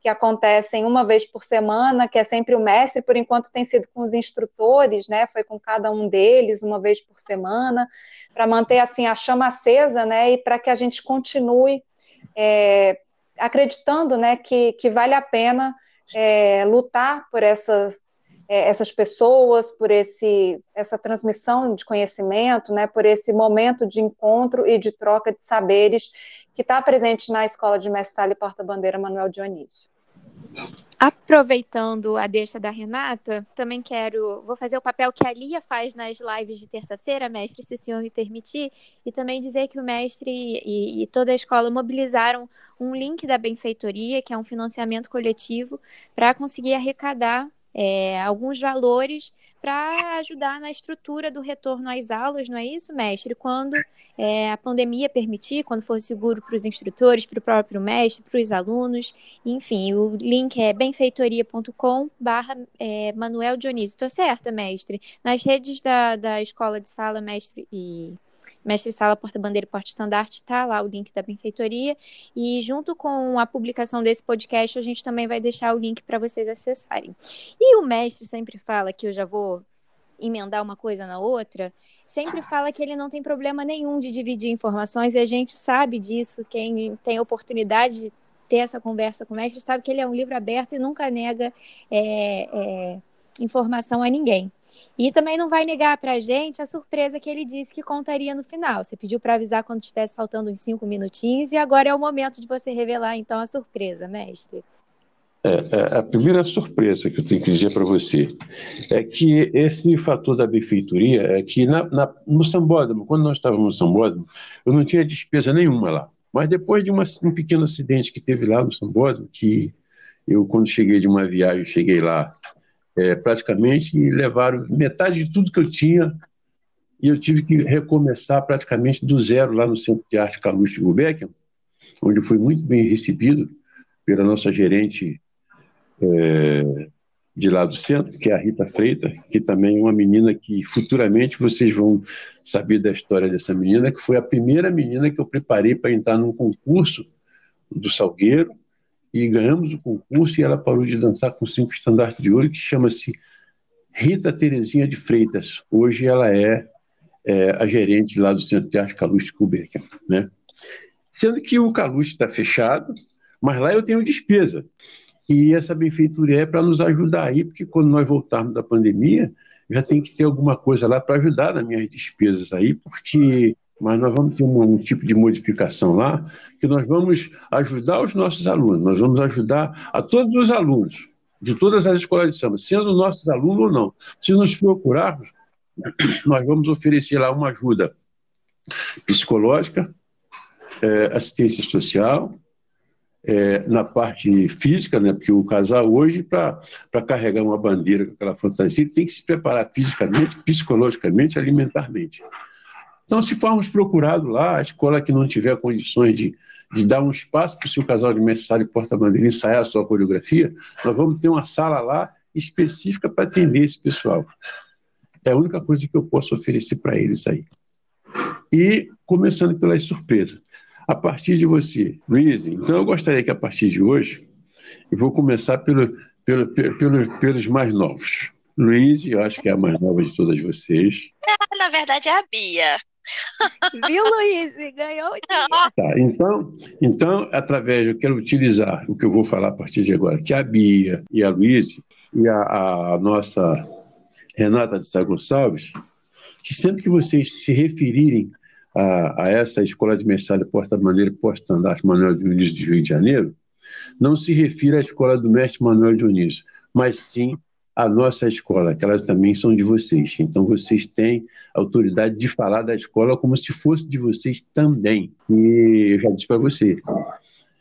que acontecem uma vez por semana, que é sempre o mestre, por enquanto tem sido com os instrutores, né? Foi com cada um deles uma vez por semana, para manter assim a chama acesa, né? E para que a gente continue é, acreditando, né? Que, que vale a pena é, lutar por essas é, essas pessoas, por esse, essa transmissão de conhecimento, né, por esse momento de encontro e de troca de saberes que está presente na Escola de Mestre e Porta-Bandeira Manuel Dionísio. Aproveitando a deixa da Renata, também quero. Vou fazer o papel que a Lia faz nas lives de terça-feira, mestre, se o senhor me permitir, e também dizer que o mestre e, e toda a escola mobilizaram um link da benfeitoria, que é um financiamento coletivo, para conseguir arrecadar é, alguns valores para ajudar na estrutura do retorno às aulas, não é isso, mestre? Quando é, a pandemia permitir, quando for seguro para os instrutores, para o próprio mestre, para os alunos, enfim, o link é benfeitoria.com barra é, Manuel Dionísio. Estou certa, mestre? Nas redes da, da Escola de Sala, mestre e Mestre Sala Porta-Bandeira e Porta-Estandarte, tá lá o link da benfeitoria. E junto com a publicação desse podcast, a gente também vai deixar o link para vocês acessarem. E o mestre sempre fala que eu já vou emendar uma coisa na outra, sempre fala que ele não tem problema nenhum de dividir informações, e a gente sabe disso, quem tem oportunidade de ter essa conversa com o mestre sabe que ele é um livro aberto e nunca nega é, é, informação a ninguém. E também não vai negar para a gente a surpresa que ele disse que contaria no final. Você pediu para avisar quando estivesse faltando uns cinco minutinhos e agora é o momento de você revelar então a surpresa, mestre. É, é, a primeira surpresa que eu tenho que dizer para você é que esse fator da benfeitoria é que na, na, no Sambódromo, quando nós estávamos no Sambódromo, eu não tinha despesa nenhuma lá. Mas depois de uma, um pequeno acidente que teve lá no Sambódromo, que eu, quando cheguei de uma viagem, cheguei lá é, praticamente levaram metade de tudo que eu tinha. E eu tive que recomeçar praticamente do zero lá no Centro de Arte Calouste Gulbenkian, onde fui muito bem recebido pela nossa gerente é, de lá do centro, que é a Rita Freitas, que também é uma menina que futuramente vocês vão saber da história dessa menina, que foi a primeira menina que eu preparei para entrar num concurso do Salgueiro, e ganhamos o concurso e ela parou de dançar com cinco estandartes de ouro, que chama-se Rita Terezinha de Freitas. Hoje ela é, é a gerente lá do Centro de Arte Caluste Kubecker, né? Sendo que o Caluste está fechado, mas lá eu tenho despesa. E essa benfeitoria é para nos ajudar aí, porque quando nós voltarmos da pandemia, já tem que ter alguma coisa lá para ajudar nas minhas despesas aí, porque mas nós vamos ter um, um, tipo de modificação lá, que nós vamos ajudar os nossos alunos, nós vamos ajudar a todos os alunos, de todas as escolas de samba, sendo nossos alunos ou não. Se nos procurarmos, nós vamos oferecer lá uma ajuda psicológica, é, assistência social, é, na parte física, né? porque o casal hoje, para carregar uma bandeira com aquela fantasia, ele tem que se preparar fisicamente, psicologicamente, alimentarmente. Então, se formos procurados lá, a escola que não tiver condições de, de dar um espaço para o seu casal de mestre e porta-bandeira ensaiar a sua coreografia, nós vamos ter uma sala lá específica para atender esse pessoal. É a única coisa que eu posso oferecer para eles aí. E começando pelas surpresas a partir de você, Luiz. Então, eu gostaria que a partir de hoje, eu vou começar pelo, pelo, pelo, pelos mais novos. Luiz, eu acho que é a mais nova de todas vocês. É, na verdade, é a Bia. Viu, Luiz? Ganhou o dia. Tá, então, então, através, eu quero utilizar o que eu vou falar a partir de agora, que a Bia e a Luiz e a, a nossa Renata de Sá Gonçalves, que sempre que vocês se referirem a, a essa escola de mestrado porta-bandeira e porta-estandarte Manuel Dionísio de Rio de Janeiro, não se refira à escola do mestre Manuel Dionísio, mas sim à nossa escola, que elas também são de vocês. Então, vocês têm autoridade de falar da escola como se fosse de vocês também. E eu já disse para você,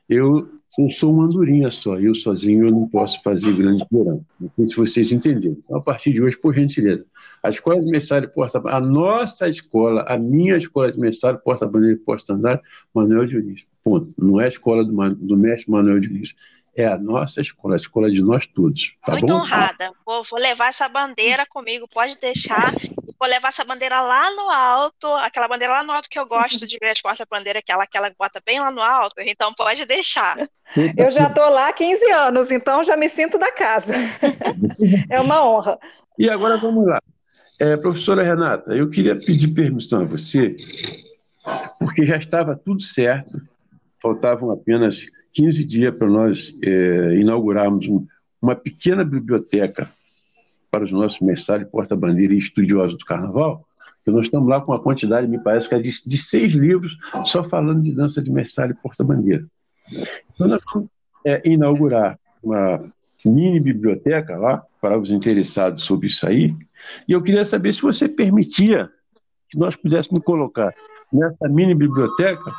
eu sou uma andorinha só, eu sozinho eu não posso fazer grande verão. Não sei se vocês entenderam. Então, a partir de hoje, por gentileza, a escola de mestre porta a nossa escola, a minha escola de mestre porta bandeira porta andar, Manuel Dionísio. Ponto. Não é a escola do, do mestre Manuel Dionísio é a nossa escola, a escola de nós todos. Tá Muito bom? honrada. Vou, vou, levar essa bandeira comigo, pode deixar. Vou levar essa bandeira lá no alto, aquela bandeira lá no alto que eu gosto de ver as porta-bandeira, aquela que ela bota bem lá no alto, então pode deixar. Eu já estou lá há 15 anos, então já me sinto da casa. é uma honra. E agora vamos lá. É, professora Renata, eu queria pedir permissão a você, porque já estava tudo certo, faltavam apenas 15 dias para nós é, inaugurarmos um, uma pequena biblioteca para os nossos mensagens, porta-bandeira e estudiosos do carnaval, que nós estamos lá com uma quantidade, me parece que é de, de seis livros só falando de dança de mestre e porta-bandeira. Então, nós vamos é, inaugurar uma mini biblioteca lá para os interessados sobre isso aí, e eu queria saber se você permitia que nós pudéssemos colocar nessa mini biblioteca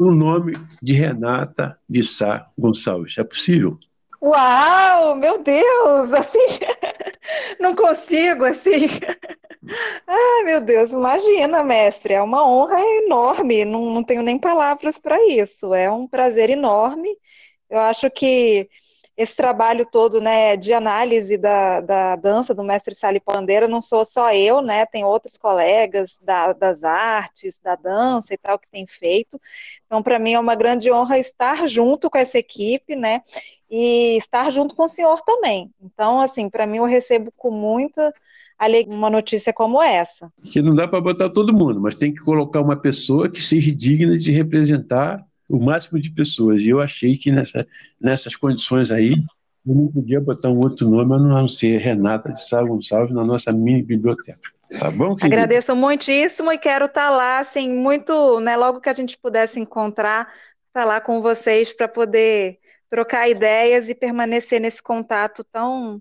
o nome de Renata de Sá Gonçalves. É possível? Uau, meu Deus, assim, não consigo, assim. Ai, meu Deus, imagina, mestre, é uma honra enorme, não, não tenho nem palavras para isso, é um prazer enorme. Eu acho que esse trabalho todo, né, de análise da, da dança do mestre Sali Pandeira, não sou só eu, né, tem outros colegas da, das artes, da dança e tal que tem feito. Então, para mim é uma grande honra estar junto com essa equipe, né, e estar junto com o senhor também. Então, assim, para mim eu recebo com muita alegria uma notícia como essa. Que não dá para botar todo mundo, mas tem que colocar uma pessoa que seja digna de representar o máximo de pessoas. E eu achei que nessa, nessas condições aí, eu não podia botar um outro nome a não ser Renata de Sá Gonçalves na nossa mini biblioteca. Tá bom? Querido? Agradeço muitíssimo e quero estar tá lá, assim, muito, né, logo que a gente pudesse encontrar, estar tá lá com vocês para poder trocar ideias e permanecer nesse contato tão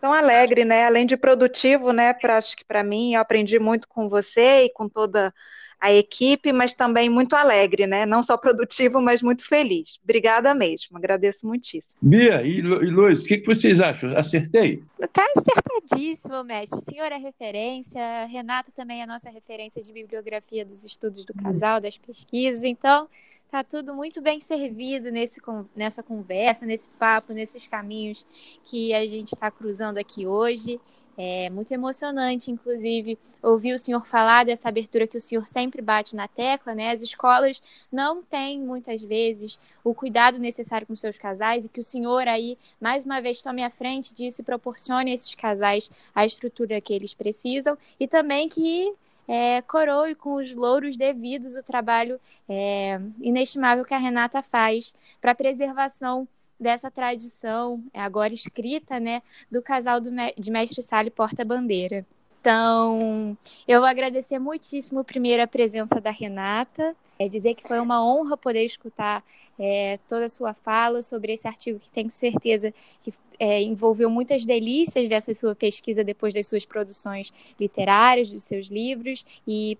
tão alegre, né? Além de produtivo, né? Para acho que para mim, eu aprendi muito com você e com toda a equipe, mas também muito alegre, né? Não só produtivo, mas muito feliz. Obrigada mesmo, agradeço muitíssimo. Bia e Luiz, o que, que vocês acham? Acertei? Está acertadíssimo, mestre. O senhor é referência, Renata também é nossa referência de bibliografia dos estudos do casal, das pesquisas, então Tá tudo muito bem servido nesse, nessa conversa, nesse papo, nesses caminhos que a gente está cruzando aqui hoje. É muito emocionante, inclusive, ouvir o senhor falar dessa abertura que o senhor sempre bate na tecla, né? As escolas não têm, muitas vezes, o cuidado necessário com seus casais e que o senhor aí, mais uma vez, tome a frente disso e proporcione a esses casais a estrutura que eles precisam e também que é, coroe com os louros devidos o trabalho é, inestimável que a Renata faz para a preservação dessa tradição, é agora escrita, né, do casal do, de Mestre Sala e Porta Bandeira. Então, eu vou agradecer muitíssimo primeiro a presença da Renata, é dizer que foi uma honra poder escutar é, toda a sua fala sobre esse artigo que tenho certeza que é, envolveu muitas delícias dessa sua pesquisa depois das suas produções literárias, dos seus livros e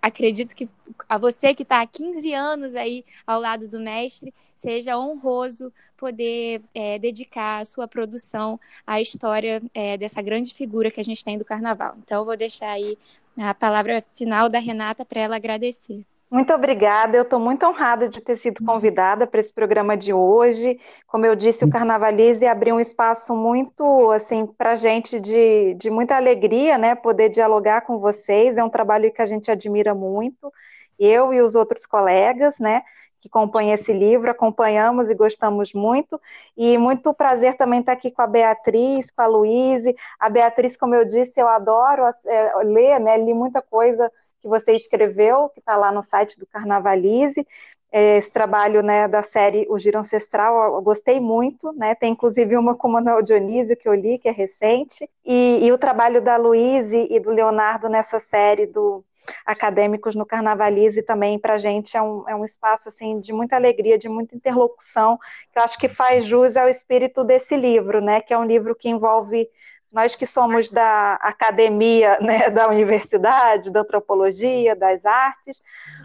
acredito que a você que está há 15 anos aí ao lado do mestre, seja honroso poder é, dedicar a sua produção à história é, dessa grande figura que a gente tem do carnaval. Então, eu vou deixar aí a palavra final da Renata para ela agradecer. Muito obrigada, eu estou muito honrada de ter sido convidada para esse programa de hoje. Como eu disse, o Carnavalize abriu um espaço muito, assim, para a gente de, de muita alegria, né, poder dialogar com vocês. É um trabalho que a gente admira muito, eu e os outros colegas, né, que compõem esse livro, acompanhamos e gostamos muito, e muito prazer também estar aqui com a Beatriz, com a Luíse. A Beatriz, como eu disse, eu adoro é, ler, né, li muita coisa que você escreveu, que está lá no site do Carnavalize. É, esse trabalho né, da série O Giro Ancestral, eu gostei muito, né? Tem inclusive uma com o Manuel Dionísio que eu li, que é recente, e, e o trabalho da Luíse e do Leonardo nessa série do Acadêmicos no Carnavalize também para a gente é um, é um espaço assim de muita alegria, de muita interlocução, que eu acho que faz jus ao espírito desse livro, né? Que é um livro que envolve nós que somos da academia, né, da universidade, da antropologia, das artes,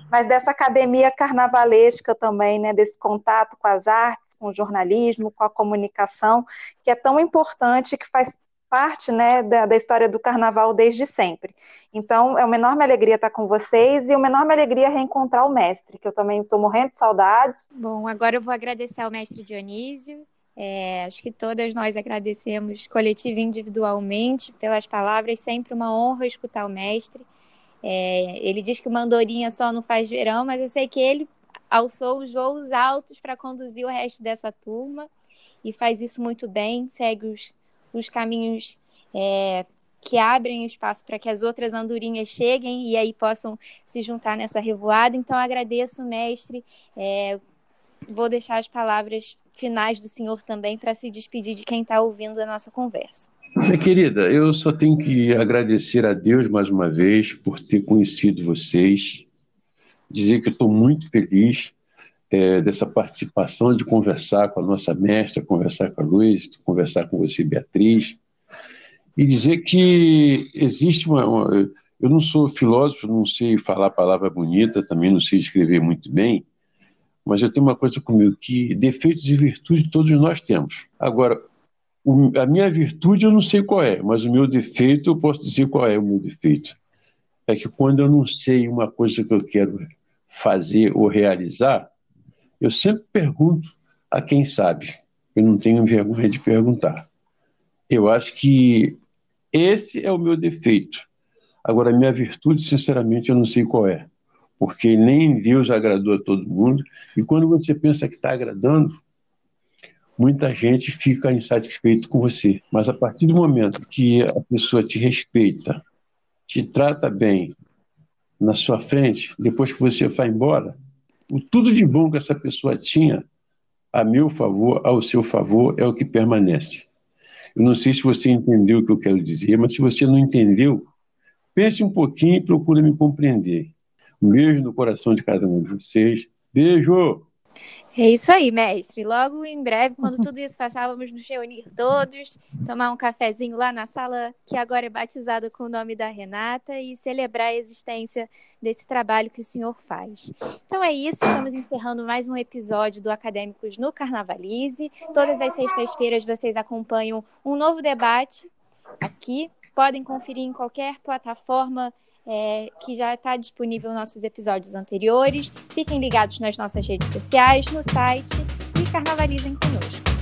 mas dessa academia carnavalesca também, né, desse contato com as artes, com o jornalismo, com a comunicação, que é tão importante, que faz parte né, da, da, história do carnaval desde sempre. Então, é uma enorme alegria estar com vocês e uma enorme alegria reencontrar o mestre, que eu também estou morrendo de saudades. Bom, agora eu vou agradecer ao mestre Dionísio, é, acho que todas nós agradecemos coletivo e individualmente pelas palavras, sempre uma honra escutar o mestre. É, ele diz que o Mandorinha só não faz verão, mas eu sei que ele alçou os voos altos para conduzir o resto dessa turma e faz isso muito bem, segue os, os caminhos é, que abrem espaço para que as outras andorinhas cheguem e aí possam se juntar nessa revoada. Então, agradeço, mestre. É, vou deixar as palavras finais do senhor também para se despedir de quem está ouvindo a nossa conversa. Minha querida, eu só tenho que agradecer a Deus mais uma vez por ter conhecido vocês, dizer que estou muito feliz é, dessa participação, de conversar com a nossa mestra, conversar com a Luiz, conversar com você, Beatriz, e dizer que existe uma, uma. eu não sou filósofo, não sei falar palavra bonita, também não sei escrever muito bem, mas eu tenho uma coisa comigo, que defeitos e virtudes todos nós temos. Agora, o, a minha virtude eu não sei qual é, mas o meu defeito eu posso dizer qual é o meu defeito. É que quando eu não sei uma coisa que eu quero fazer ou realizar, eu sempre pergunto a quem sabe. Eu não tenho vergonha de perguntar. Eu acho que esse é o meu defeito. Agora, a minha virtude, sinceramente, eu não sei qual é porque nem Deus agradou a todo mundo. E quando você pensa que está agradando, muita gente fica insatisfeito com você. Mas a partir do momento que a pessoa te respeita, te trata bem na sua frente, depois que você vai embora, o tudo de bom que essa pessoa tinha a meu favor, ao seu favor, é o que permanece. Eu não sei se você entendeu o que eu quero dizer, mas se você não entendeu, pense um pouquinho e procure me compreender. Um beijo no coração de cada um de vocês. Beijo! É isso aí, mestre. Logo em breve, quando tudo isso passar, vamos nos reunir todos, tomar um cafezinho lá na sala que agora é batizada com o nome da Renata e celebrar a existência desse trabalho que o senhor faz. Então é isso, estamos encerrando mais um episódio do Acadêmicos no Carnavalize. Todas as sextas-feiras vocês acompanham um novo debate aqui. Podem conferir em qualquer plataforma é, que já está disponível nos nossos episódios anteriores. Fiquem ligados nas nossas redes sociais, no site e carnavalizem conosco.